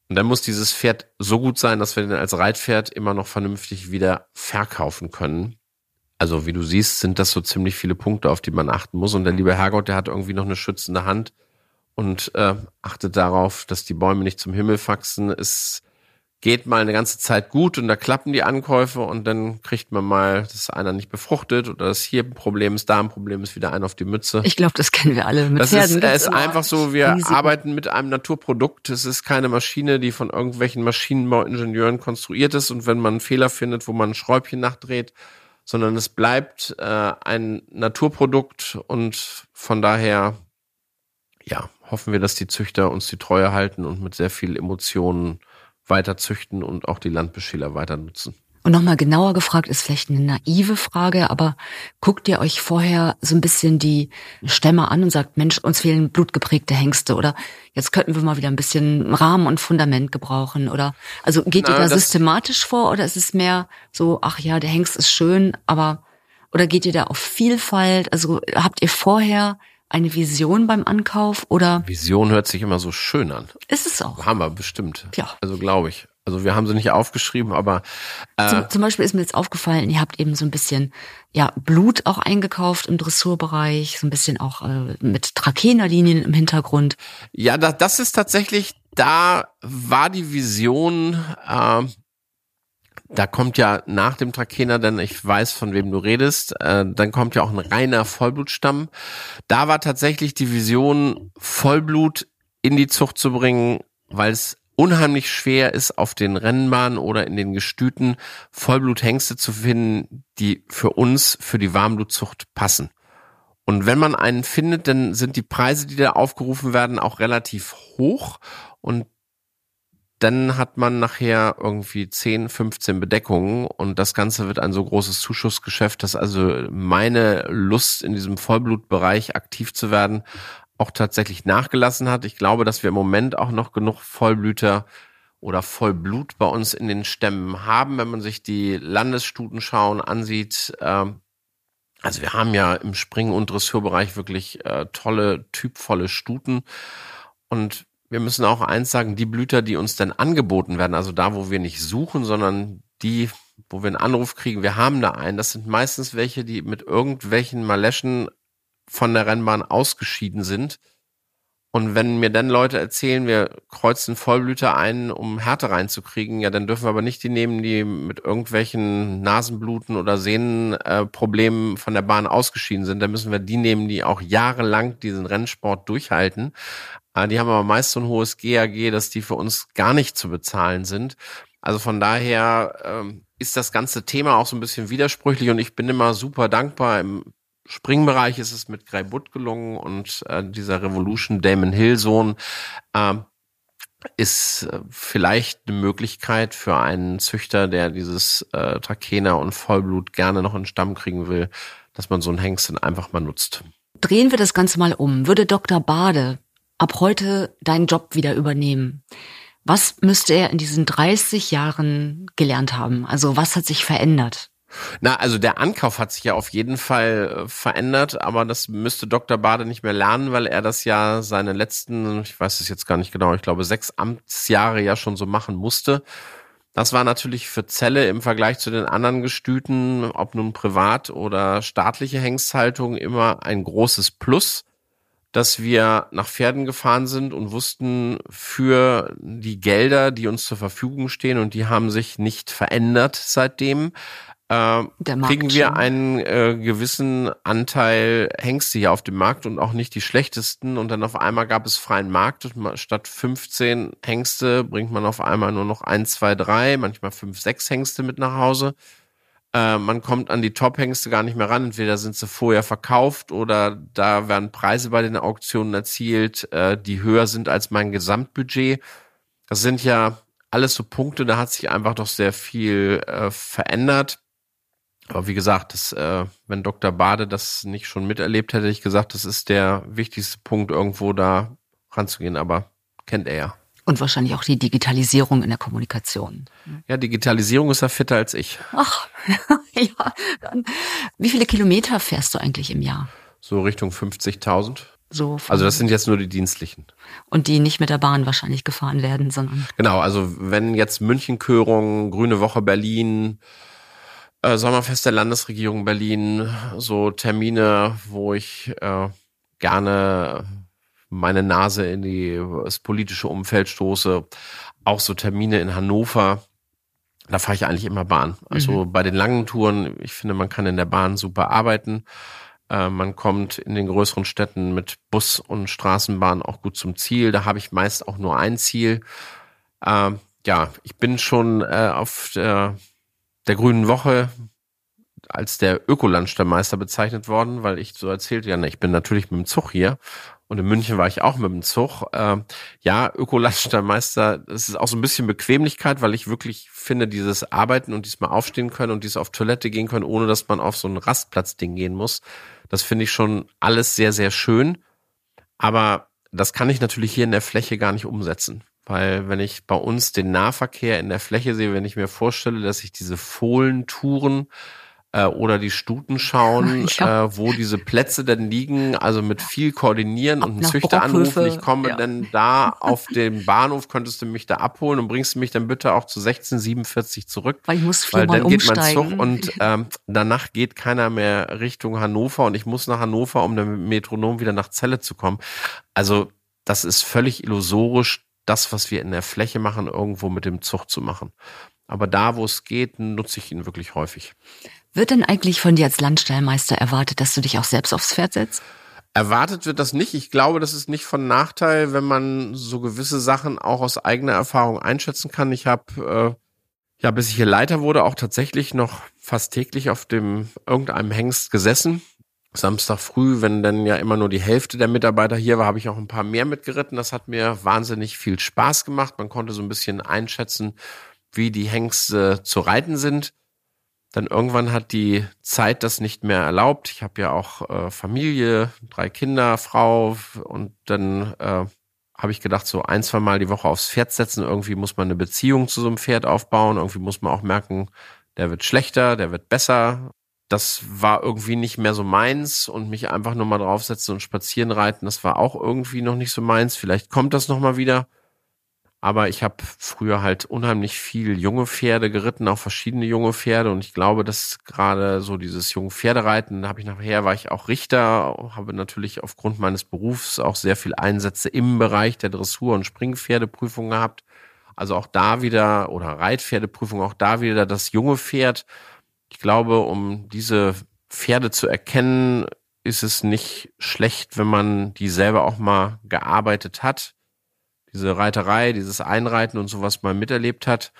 Und dann muss dieses Pferd so gut sein, dass wir den als Reitpferd immer noch vernünftig wieder verkaufen können. Also wie du siehst, sind das so ziemlich viele Punkte, auf die man achten muss. Und der liebe Herrgott, der hat irgendwie noch eine schützende Hand und äh, achtet darauf, dass die Bäume nicht zum Himmel wachsen. Es geht mal eine ganze Zeit gut und da klappen die Ankäufe und dann kriegt man mal, dass einer nicht befruchtet oder dass hier ein Problem ist, da ein Problem ist, wieder ein auf die Mütze. Ich glaube, das kennen wir alle mit das Pferden. Ist, es ist einfach so, wir Risiken. arbeiten mit einem Naturprodukt. Es ist keine Maschine, die von irgendwelchen Maschinenbauingenieuren konstruiert ist und wenn man einen Fehler findet, wo man ein Schräubchen nachdreht, sondern es bleibt äh, ein Naturprodukt und von daher, ja, hoffen wir, dass die Züchter uns die Treue halten und mit sehr viel Emotionen weiter züchten und auch die Landbeschäler weiter nutzen. Und nochmal genauer gefragt, ist vielleicht eine naive Frage, aber guckt ihr euch vorher so ein bisschen die Stämme an und sagt, Mensch, uns fehlen blutgeprägte Hengste oder jetzt könnten wir mal wieder ein bisschen Rahmen und Fundament gebrauchen oder also geht Na, ihr da systematisch vor oder ist es mehr so, ach ja, der Hengst ist schön, aber oder geht ihr da auf Vielfalt? Also habt ihr vorher eine Vision beim Ankauf oder? Vision hört sich immer so schön an. Ist es auch. Haben wir bestimmt. Ja. Also glaube ich. Also wir haben sie nicht aufgeschrieben, aber äh zum, zum Beispiel ist mir jetzt aufgefallen, ihr habt eben so ein bisschen ja Blut auch eingekauft im Dressurbereich, so ein bisschen auch äh, mit Trakehnerlinien im Hintergrund. Ja, da, das ist tatsächlich da war die Vision äh, da kommt ja nach dem Trakehner, denn ich weiß, von wem du redest, äh, dann kommt ja auch ein reiner Vollblutstamm. Da war tatsächlich die Vision, Vollblut in die Zucht zu bringen, weil es unheimlich schwer ist, auf den Rennbahnen oder in den Gestüten Vollbluthengste zu finden, die für uns, für die Warmblutzucht passen. Und wenn man einen findet, dann sind die Preise, die da aufgerufen werden, auch relativ hoch. Und dann hat man nachher irgendwie 10, 15 Bedeckungen und das Ganze wird ein so großes Zuschussgeschäft, dass also meine Lust in diesem Vollblutbereich aktiv zu werden auch tatsächlich nachgelassen hat. Ich glaube, dass wir im Moment auch noch genug Vollblüter oder Vollblut bei uns in den Stämmen haben, wenn man sich die Landesstutenschauen ansieht. Ähm, also wir haben ja im Springen- und Dressurbereich wirklich äh, tolle, typvolle Stuten und wir müssen auch eins sagen, die Blüter, die uns dann angeboten werden, also da, wo wir nicht suchen, sondern die, wo wir einen Anruf kriegen, wir haben da einen, das sind meistens welche, die mit irgendwelchen Maleschen von der Rennbahn ausgeschieden sind. Und wenn mir dann Leute erzählen, wir kreuzen Vollblüter ein, um Härte reinzukriegen, ja, dann dürfen wir aber nicht die nehmen, die mit irgendwelchen Nasenbluten oder Sehnenproblemen äh, von der Bahn ausgeschieden sind. Dann müssen wir die nehmen, die auch jahrelang diesen Rennsport durchhalten. Äh, die haben aber meist so ein hohes GAG, dass die für uns gar nicht zu bezahlen sind. Also von daher ähm, ist das ganze Thema auch so ein bisschen widersprüchlich und ich bin immer super dankbar. Im Springbereich ist es mit Grey Butt gelungen und äh, dieser Revolution Damon Hill Sohn äh, ist äh, vielleicht eine Möglichkeit für einen Züchter, der dieses äh, Trakehner und Vollblut gerne noch in Stamm kriegen will, dass man so einen Hengst dann einfach mal nutzt. Drehen wir das Ganze mal um. Würde Dr. Bade ab heute deinen Job wieder übernehmen. Was müsste er in diesen 30 Jahren gelernt haben? Also was hat sich verändert? Na, also der Ankauf hat sich ja auf jeden Fall äh, verändert, aber das müsste Dr. Bade nicht mehr lernen, weil er das ja seine letzten, ich weiß es jetzt gar nicht genau, ich glaube sechs Amtsjahre ja schon so machen musste. Das war natürlich für Zelle im Vergleich zu den anderen Gestüten, ob nun privat oder staatliche Hengsthaltung, immer ein großes Plus dass wir nach Pferden gefahren sind und wussten, für die Gelder, die uns zur Verfügung stehen, und die haben sich nicht verändert seitdem, äh, kriegen wir schon. einen äh, gewissen Anteil Hengste hier auf dem Markt und auch nicht die schlechtesten. Und dann auf einmal gab es freien Markt und statt 15 Hengste bringt man auf einmal nur noch ein, zwei, drei, manchmal fünf, sechs Hengste mit nach Hause. Äh, man kommt an die Top-Hengste gar nicht mehr ran. Entweder sind sie vorher verkauft oder da werden Preise bei den Auktionen erzielt, äh, die höher sind als mein Gesamtbudget. Das sind ja alles so Punkte, da hat sich einfach doch sehr viel äh, verändert. Aber wie gesagt, das, äh, wenn Dr. Bade das nicht schon miterlebt hätte, ich gesagt, das ist der wichtigste Punkt, irgendwo da ranzugehen. Aber kennt er ja. Und wahrscheinlich auch die Digitalisierung in der Kommunikation. Ja, Digitalisierung ist ja fitter als ich. Ach, ja. Dann. Wie viele Kilometer fährst du eigentlich im Jahr? So Richtung 50.000. So also das sind jetzt nur die dienstlichen. Und die nicht mit der Bahn wahrscheinlich gefahren werden, sondern. Genau, also wenn jetzt Münchenkörung, Grüne Woche Berlin, äh, Sommerfest der Landesregierung Berlin, so Termine, wo ich äh, gerne meine Nase in die, das politische Umfeld stoße. Auch so Termine in Hannover. Da fahre ich eigentlich immer Bahn. Also mhm. bei den langen Touren, ich finde, man kann in der Bahn super arbeiten. Äh, man kommt in den größeren Städten mit Bus und Straßenbahn auch gut zum Ziel. Da habe ich meist auch nur ein Ziel. Äh, ja, ich bin schon äh, auf der, der Grünen Woche als der Ökolandstallmeister bezeichnet worden, weil ich so erzählte, ja, ne, ich bin natürlich mit dem Zug hier und in München war ich auch mit dem Zug. Äh, ja, Ökolandstallmeister, das ist auch so ein bisschen Bequemlichkeit, weil ich wirklich finde, dieses Arbeiten und diesmal aufstehen können und dies auf Toilette gehen können, ohne dass man auf so ein Rastplatzding gehen muss. Das finde ich schon alles sehr, sehr schön. Aber das kann ich natürlich hier in der Fläche gar nicht umsetzen. Weil wenn ich bei uns den Nahverkehr in der Fläche sehe, wenn ich mir vorstelle, dass ich diese Fohlentouren äh, oder die Stuten schauen, ja. äh, wo diese Plätze denn liegen, also mit viel Koordinieren Ab und einen Züchter anrufen, ich komme ja. denn da auf den Bahnhof, könntest du mich da abholen und bringst du mich dann bitte auch zu 1647 zurück. Weil ich muss Weil dann umsteigen. geht mein Zug und ähm, danach geht keiner mehr Richtung Hannover und ich muss nach Hannover, um dann mit Metronom wieder nach Celle zu kommen. Also das ist völlig illusorisch, das, was wir in der Fläche machen, irgendwo mit dem Zug zu machen. Aber da, wo es geht, nutze ich ihn wirklich häufig. Wird denn eigentlich von dir als Landstallmeister erwartet, dass du dich auch selbst aufs Pferd setzt? Erwartet wird das nicht. Ich glaube, das ist nicht von Nachteil, wenn man so gewisse Sachen auch aus eigener Erfahrung einschätzen kann. Ich habe äh, ja, bis ich hier Leiter wurde, auch tatsächlich noch fast täglich auf dem irgendeinem Hengst gesessen Samstag früh, wenn dann ja immer nur die Hälfte der Mitarbeiter hier war, habe ich auch ein paar mehr mitgeritten. Das hat mir wahnsinnig viel Spaß gemacht. Man konnte so ein bisschen einschätzen, wie die Hengste zu reiten sind. Dann irgendwann hat die Zeit das nicht mehr erlaubt. Ich habe ja auch äh, Familie, drei Kinder, Frau und dann äh, habe ich gedacht, so ein, zwei Mal die Woche aufs Pferd setzen. Irgendwie muss man eine Beziehung zu so einem Pferd aufbauen. Irgendwie muss man auch merken, der wird schlechter, der wird besser das war irgendwie nicht mehr so meins und mich einfach nur mal draufsetzen und spazieren reiten, das war auch irgendwie noch nicht so meins. Vielleicht kommt das noch mal wieder. Aber ich habe früher halt unheimlich viel junge Pferde geritten, auch verschiedene junge Pferde. Und ich glaube, dass gerade so dieses junge Pferdereiten, da habe ich nachher, war ich auch Richter, habe natürlich aufgrund meines Berufs auch sehr viel Einsätze im Bereich der Dressur- und Springpferdeprüfung gehabt. Also auch da wieder, oder Reitpferdeprüfung, auch da wieder das junge Pferd ich glaube, um diese Pferde zu erkennen, ist es nicht schlecht, wenn man die selber auch mal gearbeitet hat. Diese Reiterei, dieses Einreiten und sowas mal miterlebt hat.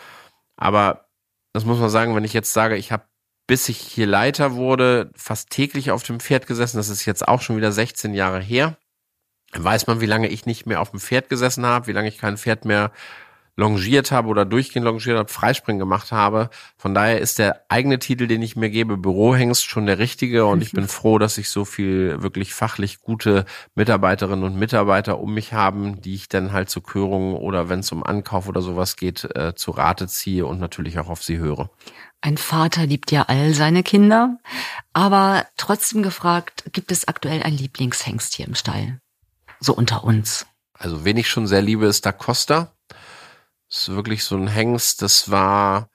Aber das muss man sagen, wenn ich jetzt sage, ich habe bis ich hier Leiter wurde, fast täglich auf dem Pferd gesessen. Das ist jetzt auch schon wieder 16 Jahre her. Dann weiß man, wie lange ich nicht mehr auf dem Pferd gesessen habe, wie lange ich kein Pferd mehr longiert habe oder durchgehend longiert habe, Freispringen gemacht habe. Von daher ist der eigene Titel, den ich mir gebe, Bürohengst, schon der richtige und ich bin froh, dass ich so viel wirklich fachlich gute Mitarbeiterinnen und Mitarbeiter um mich haben, die ich dann halt zu Körungen oder wenn es um Ankauf oder sowas geht, äh, zu Rate ziehe und natürlich auch auf sie höre. Ein Vater liebt ja all seine Kinder, aber trotzdem gefragt, gibt es aktuell ein Lieblingshengst hier im Stall? So unter uns. Also wen ich schon sehr liebe, ist Da Costa. Das ist wirklich so ein Hengst, das war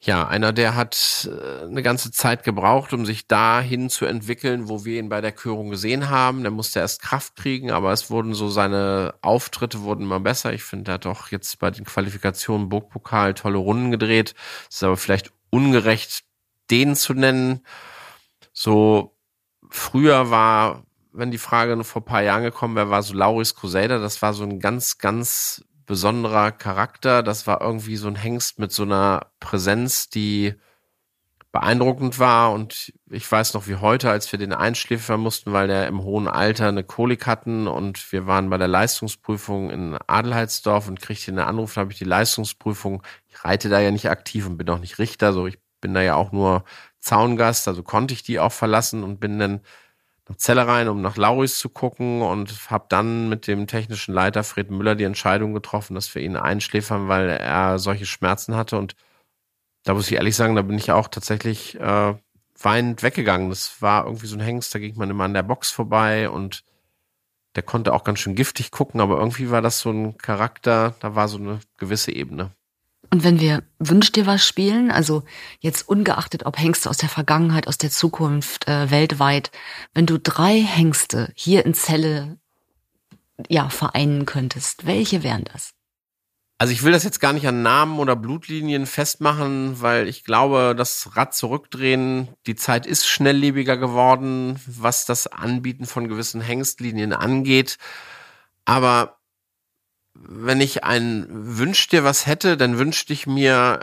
ja einer, der hat äh, eine ganze Zeit gebraucht, um sich dahin zu entwickeln, wo wir ihn bei der Körung gesehen haben. Der musste erst Kraft kriegen, aber es wurden so seine Auftritte wurden immer besser. Ich finde, er hat auch jetzt bei den Qualifikationen Burgpokal tolle Runden gedreht. Es ist aber vielleicht ungerecht, den zu nennen. So früher war, wenn die Frage vor ein paar Jahren gekommen wäre, war so Lauris Crusader. Das war so ein ganz, ganz besonderer Charakter. Das war irgendwie so ein Hengst mit so einer Präsenz, die beeindruckend war. Und ich weiß noch wie heute, als wir den einschläfern mussten, weil der im hohen Alter eine Kolik hatten und wir waren bei der Leistungsprüfung in Adelheidsdorf und kriegte einen Anruf, da habe ich die Leistungsprüfung. Ich reite da ja nicht aktiv und bin auch nicht Richter, so ich bin da ja auch nur Zaungast, also konnte ich die auch verlassen und bin dann nach Celle rein, um nach Lauris zu gucken und habe dann mit dem technischen Leiter Fred Müller die Entscheidung getroffen, dass wir ihn einschläfern, weil er solche Schmerzen hatte. Und da muss ich ehrlich sagen, da bin ich auch tatsächlich äh, weinend weggegangen. Das war irgendwie so ein Hengst, da ging man immer an der Box vorbei und der konnte auch ganz schön giftig gucken, aber irgendwie war das so ein Charakter, da war so eine gewisse Ebene. Und wenn wir Wünsch dir was spielen, also jetzt ungeachtet, ob Hengste aus der Vergangenheit, aus der Zukunft, äh, weltweit, wenn du drei Hengste hier in Celle ja vereinen könntest, welche wären das? Also ich will das jetzt gar nicht an Namen oder Blutlinien festmachen, weil ich glaube, das Rad zurückdrehen, die Zeit ist schnelllebiger geworden, was das Anbieten von gewissen Hengstlinien angeht. Aber wenn ich ein Wünsch dir was hätte, dann wünschte ich mir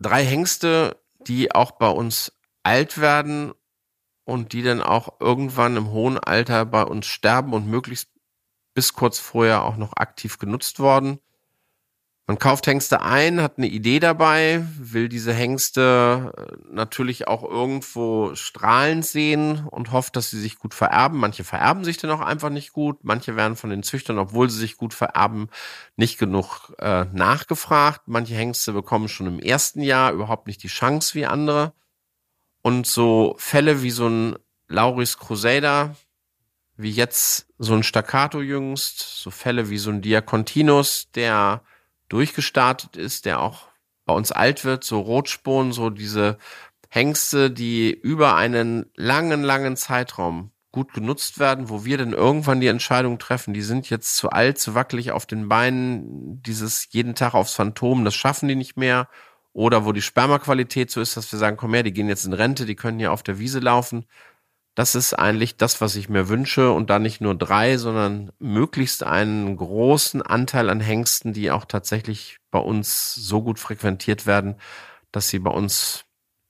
drei Hengste, die auch bei uns alt werden und die dann auch irgendwann im hohen Alter bei uns sterben und möglichst bis kurz vorher auch noch aktiv genutzt worden. Man kauft Hengste ein, hat eine Idee dabei, will diese Hengste äh, natürlich auch irgendwo strahlend sehen und hofft, dass sie sich gut vererben. Manche vererben sich dann auch einfach nicht gut. Manche werden von den Züchtern, obwohl sie sich gut vererben, nicht genug äh, nachgefragt. Manche Hengste bekommen schon im ersten Jahr überhaupt nicht die Chance wie andere. Und so Fälle wie so ein Lauris Crusader, wie jetzt so ein Staccato jüngst, so Fälle wie so ein Diacontinus, der durchgestartet ist, der auch bei uns alt wird, so Rotspon, so diese Hengste, die über einen langen, langen Zeitraum gut genutzt werden, wo wir dann irgendwann die Entscheidung treffen, die sind jetzt zu alt, zu wackelig auf den Beinen, dieses jeden Tag aufs Phantom, das schaffen die nicht mehr. Oder wo die Spermaqualität so ist, dass wir sagen, komm her, die gehen jetzt in Rente, die können hier auf der Wiese laufen. Das ist eigentlich das, was ich mir wünsche und da nicht nur drei, sondern möglichst einen großen Anteil an Hengsten, die auch tatsächlich bei uns so gut frequentiert werden, dass sie bei uns,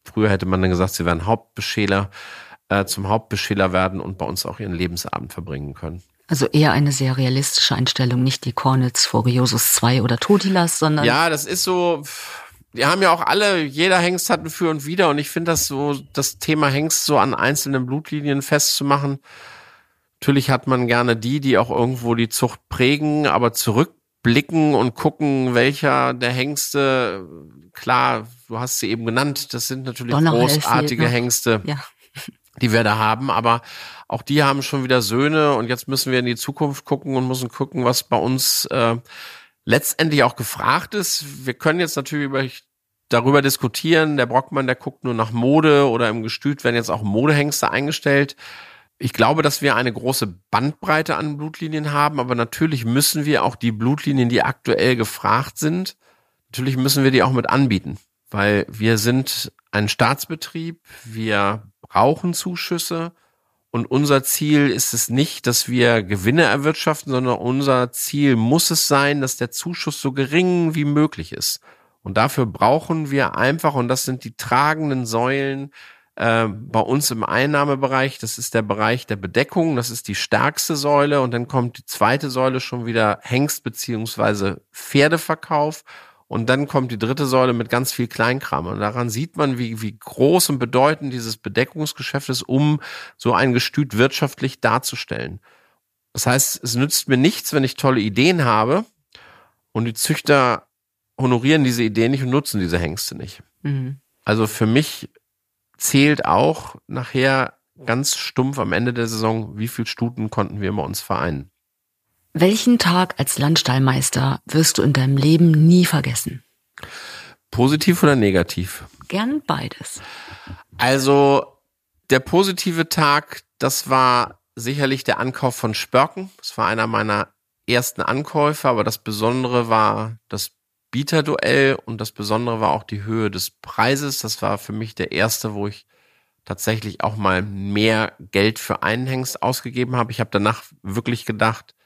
früher hätte man dann gesagt, sie wären Hauptbeschäler, äh, zum Hauptbeschäler werden und bei uns auch ihren Lebensabend verbringen können. Also eher eine sehr realistische Einstellung, nicht die Cornets, Furiosus 2 oder Totilas, sondern. Ja, das ist so, wir haben ja auch alle, jeder Hengst hat ein Für und Wider und ich finde das so, das Thema Hengst so an einzelnen Blutlinien festzumachen. Natürlich hat man gerne die, die auch irgendwo die Zucht prägen, aber zurückblicken und gucken, welcher der Hengste, klar, du hast sie eben genannt, das sind natürlich großartige Hengste. Ja die wir da haben, aber auch die haben schon wieder Söhne und jetzt müssen wir in die Zukunft gucken und müssen gucken, was bei uns äh, letztendlich auch gefragt ist. Wir können jetzt natürlich über, darüber diskutieren, der Brockmann, der guckt nur nach Mode oder im Gestüt werden jetzt auch Modehengste eingestellt. Ich glaube, dass wir eine große Bandbreite an Blutlinien haben, aber natürlich müssen wir auch die Blutlinien, die aktuell gefragt sind, natürlich müssen wir die auch mit anbieten, weil wir sind ein Staatsbetrieb, wir brauchen Zuschüsse. Und unser Ziel ist es nicht, dass wir Gewinne erwirtschaften, sondern unser Ziel muss es sein, dass der Zuschuss so gering wie möglich ist. Und dafür brauchen wir einfach, und das sind die tragenden Säulen äh, bei uns im Einnahmebereich, das ist der Bereich der Bedeckung, das ist die stärkste Säule. Und dann kommt die zweite Säule schon wieder Hengst beziehungsweise Pferdeverkauf. Und dann kommt die dritte Säule mit ganz viel Kleinkram. Und daran sieht man, wie, wie groß und bedeutend dieses Bedeckungsgeschäft ist, um so ein Gestüt wirtschaftlich darzustellen. Das heißt, es nützt mir nichts, wenn ich tolle Ideen habe und die Züchter honorieren diese Ideen nicht und nutzen diese Hengste nicht. Mhm. Also für mich zählt auch nachher ganz stumpf am Ende der Saison, wie viel Stuten konnten wir bei uns vereinen. Welchen Tag als Landstallmeister wirst du in deinem Leben nie vergessen? Positiv oder negativ? Gern beides. Also der positive Tag, das war sicherlich der Ankauf von Spörken. Das war einer meiner ersten Ankäufe, aber das Besondere war das Bieterduell und das Besondere war auch die Höhe des Preises. Das war für mich der erste, wo ich tatsächlich auch mal mehr Geld für einen Hengst ausgegeben habe. Ich habe danach wirklich gedacht,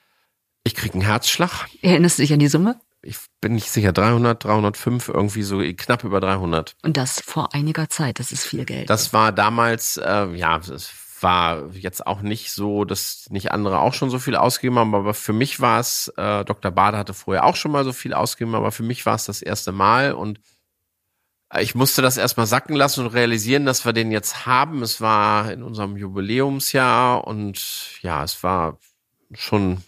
ich krieg einen Herzschlag. Erinnerst du dich an die Summe? Ich bin nicht sicher, 300, 305, irgendwie so knapp über 300. Und das vor einiger Zeit, das ist viel Geld. Das war damals, äh, ja, es war jetzt auch nicht so, dass nicht andere auch schon so viel ausgegeben haben, aber für mich war es, äh, Dr. Bade hatte vorher auch schon mal so viel ausgegeben, aber für mich war es das erste Mal und äh, ich musste das erstmal sacken lassen und realisieren, dass wir den jetzt haben. Es war in unserem Jubiläumsjahr und ja, es war schon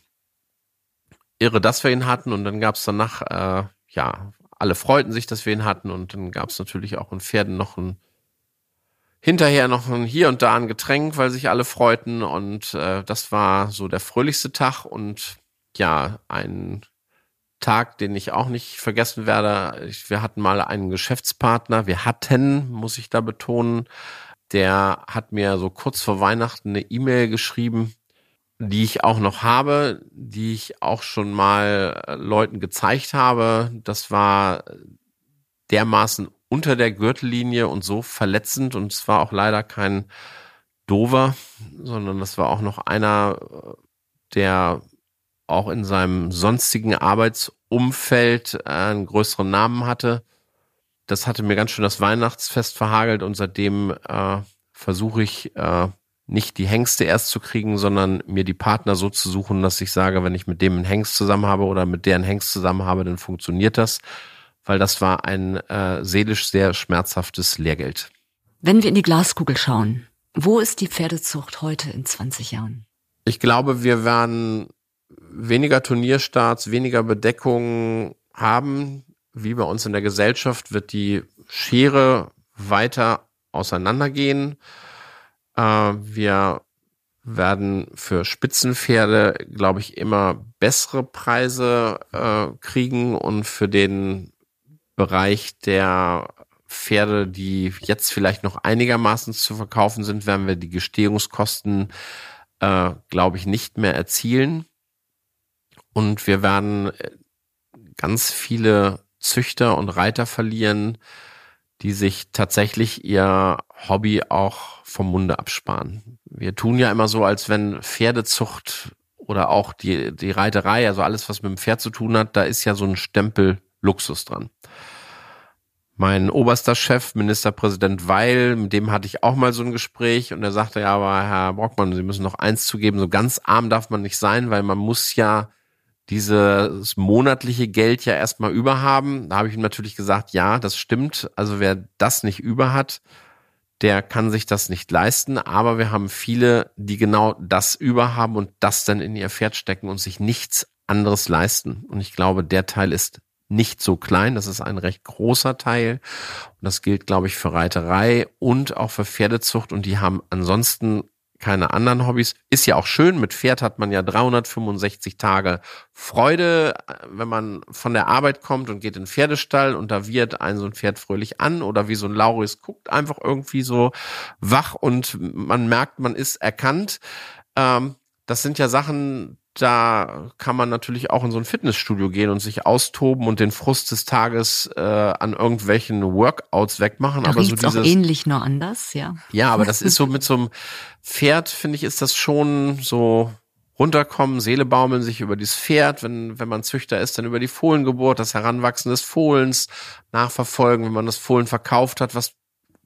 irre, dass wir ihn hatten. Und dann gab es danach, äh, ja, alle freuten sich, dass wir ihn hatten. Und dann gab es natürlich auch in Pferden noch ein hinterher noch ein hier und da ein Getränk, weil sich alle freuten. Und äh, das war so der fröhlichste Tag. Und ja, ein Tag, den ich auch nicht vergessen werde. Wir hatten mal einen Geschäftspartner, wir hatten, muss ich da betonen, der hat mir so kurz vor Weihnachten eine E-Mail geschrieben, die ich auch noch habe, die ich auch schon mal äh, Leuten gezeigt habe. Das war dermaßen unter der Gürtellinie und so verletzend und es war auch leider kein Dover, sondern das war auch noch einer, äh, der auch in seinem sonstigen Arbeitsumfeld äh, einen größeren Namen hatte. Das hatte mir ganz schön das Weihnachtsfest verhagelt und seitdem äh, versuche ich äh, nicht die Hengste erst zu kriegen, sondern mir die Partner so zu suchen, dass ich sage, wenn ich mit dem einen Hengst zusammen habe oder mit der einen Hengst zusammen habe, dann funktioniert das, weil das war ein äh, seelisch sehr schmerzhaftes Lehrgeld. Wenn wir in die Glaskugel schauen, wo ist die Pferdezucht heute in 20 Jahren? Ich glaube, wir werden weniger Turnierstarts, weniger Bedeckungen haben. Wie bei uns in der Gesellschaft wird die Schere weiter auseinandergehen. Äh, wir werden für Spitzenpferde, glaube ich, immer bessere Preise äh, kriegen und für den Bereich der Pferde, die jetzt vielleicht noch einigermaßen zu verkaufen sind, werden wir die Gestehungskosten, äh, glaube ich, nicht mehr erzielen. Und wir werden äh, ganz viele Züchter und Reiter verlieren, die sich tatsächlich ihr Hobby auch vom Munde absparen. Wir tun ja immer so, als wenn Pferdezucht oder auch die, die Reiterei, also alles, was mit dem Pferd zu tun hat, da ist ja so ein Stempel Luxus dran. mein oberster Chef, Ministerpräsident Weil, mit dem hatte ich auch mal so ein Gespräch und er sagte, ja, aber Herr Brockmann, Sie müssen noch eins zugeben, so ganz arm darf man nicht sein, weil man muss ja dieses monatliche Geld ja erstmal überhaben. Da habe ich ihm natürlich gesagt, ja, das stimmt. Also wer das nicht über hat, der kann sich das nicht leisten. Aber wir haben viele, die genau das überhaben und das dann in ihr Pferd stecken und sich nichts anderes leisten. Und ich glaube, der Teil ist nicht so klein. Das ist ein recht großer Teil. Und das gilt, glaube ich, für Reiterei und auch für Pferdezucht. Und die haben ansonsten keine anderen Hobbys. Ist ja auch schön. Mit Pferd hat man ja 365 Tage Freude, wenn man von der Arbeit kommt und geht in den Pferdestall und da wird ein so ein Pferd fröhlich an oder wie so ein Lauris guckt einfach irgendwie so wach und man merkt, man ist erkannt. Ähm, das sind ja Sachen, da kann man natürlich auch in so ein Fitnessstudio gehen und sich austoben und den Frust des Tages äh, an irgendwelchen Workouts wegmachen. Da aber so dieses, auch ähnlich nur anders, ja. Ja, aber das ist so mit so einem Pferd, finde ich, ist das schon so runterkommen, Seele baumeln sich über dieses Pferd, wenn, wenn man Züchter ist, dann über die Fohlengeburt, das Heranwachsen des Fohlens nachverfolgen, wenn man das Fohlen verkauft hat, was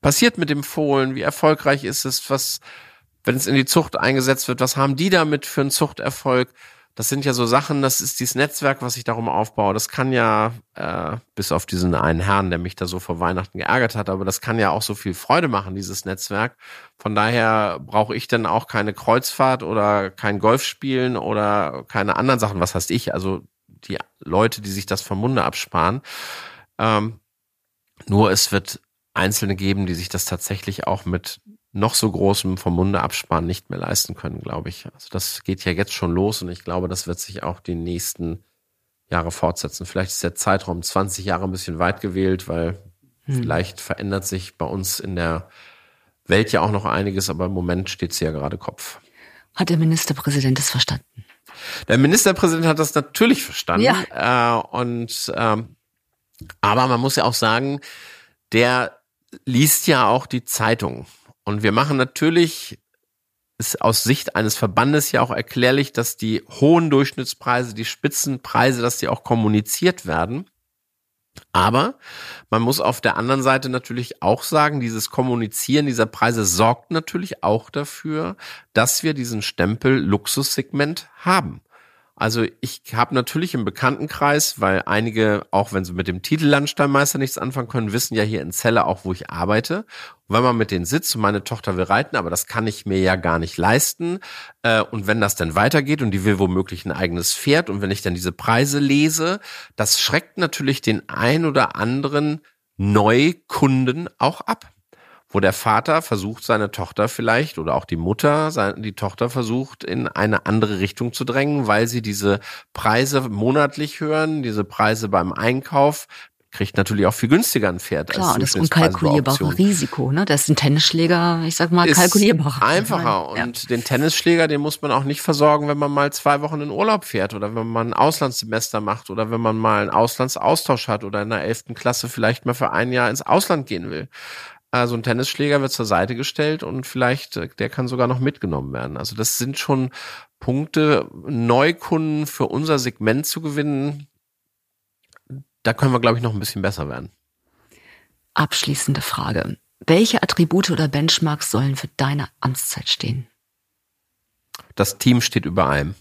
passiert mit dem Fohlen, wie erfolgreich ist es, was wenn es in die Zucht eingesetzt wird, was haben die damit für einen Zuchterfolg? Das sind ja so Sachen, das ist dieses Netzwerk, was ich darum aufbaue. Das kann ja, äh, bis auf diesen einen Herrn, der mich da so vor Weihnachten geärgert hat, aber das kann ja auch so viel Freude machen, dieses Netzwerk. Von daher brauche ich dann auch keine Kreuzfahrt oder kein Golf spielen oder keine anderen Sachen. Was heißt ich? Also die Leute, die sich das vom Munde absparen. Ähm, nur es wird Einzelne geben, die sich das tatsächlich auch mit noch so großem vom Munde absparen nicht mehr leisten können, glaube ich. Also das geht ja jetzt schon los und ich glaube, das wird sich auch die nächsten Jahre fortsetzen. Vielleicht ist der Zeitraum 20 Jahre ein bisschen weit gewählt, weil hm. vielleicht verändert sich bei uns in der Welt ja auch noch einiges, aber im Moment steht sie ja gerade Kopf. Hat der Ministerpräsident es verstanden? Der Ministerpräsident hat das natürlich verstanden. Ja. Äh, und ähm, aber man muss ja auch sagen, der liest ja auch die Zeitung. Und wir machen natürlich ist aus Sicht eines Verbandes ja auch erklärlich, dass die hohen Durchschnittspreise, die Spitzenpreise, dass die auch kommuniziert werden. Aber man muss auf der anderen Seite natürlich auch sagen, dieses Kommunizieren dieser Preise sorgt natürlich auch dafür, dass wir diesen Stempel Luxussegment haben. Also ich habe natürlich im Bekanntenkreis, weil einige, auch wenn sie mit dem Titel Landsteinmeister nichts anfangen können, wissen ja hier in Celle auch, wo ich arbeite. Und wenn man mit denen sitzt und meine Tochter will reiten, aber das kann ich mir ja gar nicht leisten. Äh, und wenn das dann weitergeht und die will womöglich ein eigenes Pferd und wenn ich dann diese Preise lese, das schreckt natürlich den ein oder anderen Neukunden auch ab wo der Vater versucht, seine Tochter vielleicht oder auch die Mutter, die Tochter versucht, in eine andere Richtung zu drängen, weil sie diese Preise monatlich hören, diese Preise beim Einkauf, kriegt natürlich auch viel günstiger ein Pferd. Klar, als das unkalkulierbare Risiko, ne? Das ist ein Tennisschläger, ich sag mal, kalkulierbarer. Einfacher. Ja. Und den Tennisschläger, den muss man auch nicht versorgen, wenn man mal zwei Wochen in Urlaub fährt oder wenn man ein Auslandssemester macht oder wenn man mal einen Auslandsaustausch hat oder in der elften Klasse vielleicht mal für ein Jahr ins Ausland gehen will. Also ein Tennisschläger wird zur Seite gestellt und vielleicht, äh, der kann sogar noch mitgenommen werden. Also das sind schon Punkte, Neukunden für unser Segment zu gewinnen. Da können wir, glaube ich, noch ein bisschen besser werden. Abschließende Frage. Welche Attribute oder Benchmarks sollen für deine Amtszeit stehen? Das Team steht über allem.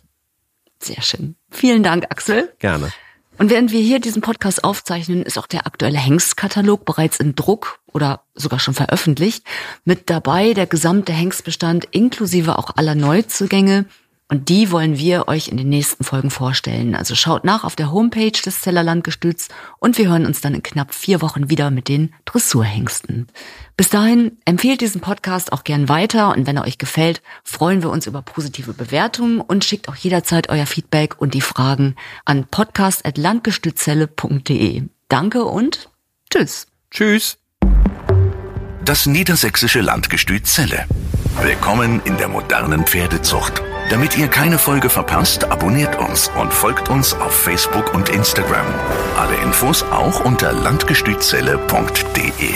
Sehr schön. Vielen Dank, Axel. Gerne. Und während wir hier diesen Podcast aufzeichnen, ist auch der aktuelle Hengstkatalog bereits in Druck oder sogar schon veröffentlicht. Mit dabei der gesamte Hengstbestand inklusive auch aller Neuzugänge. Und die wollen wir euch in den nächsten Folgen vorstellen. Also schaut nach auf der Homepage des Zellerlandgestütz und wir hören uns dann in knapp vier Wochen wieder mit den Dressurhengsten. Bis dahin empfehlt diesen Podcast auch gern weiter und wenn er euch gefällt, freuen wir uns über positive Bewertungen und schickt auch jederzeit euer Feedback und die Fragen an podcast.landgestützelle.de. Danke und tschüss. Tschüss. Das niedersächsische Landgestüt Zelle. Willkommen in der modernen Pferdezucht. Damit ihr keine Folge verpasst, abonniert uns und folgt uns auf Facebook und Instagram. Alle Infos auch unter landgestützelle.de.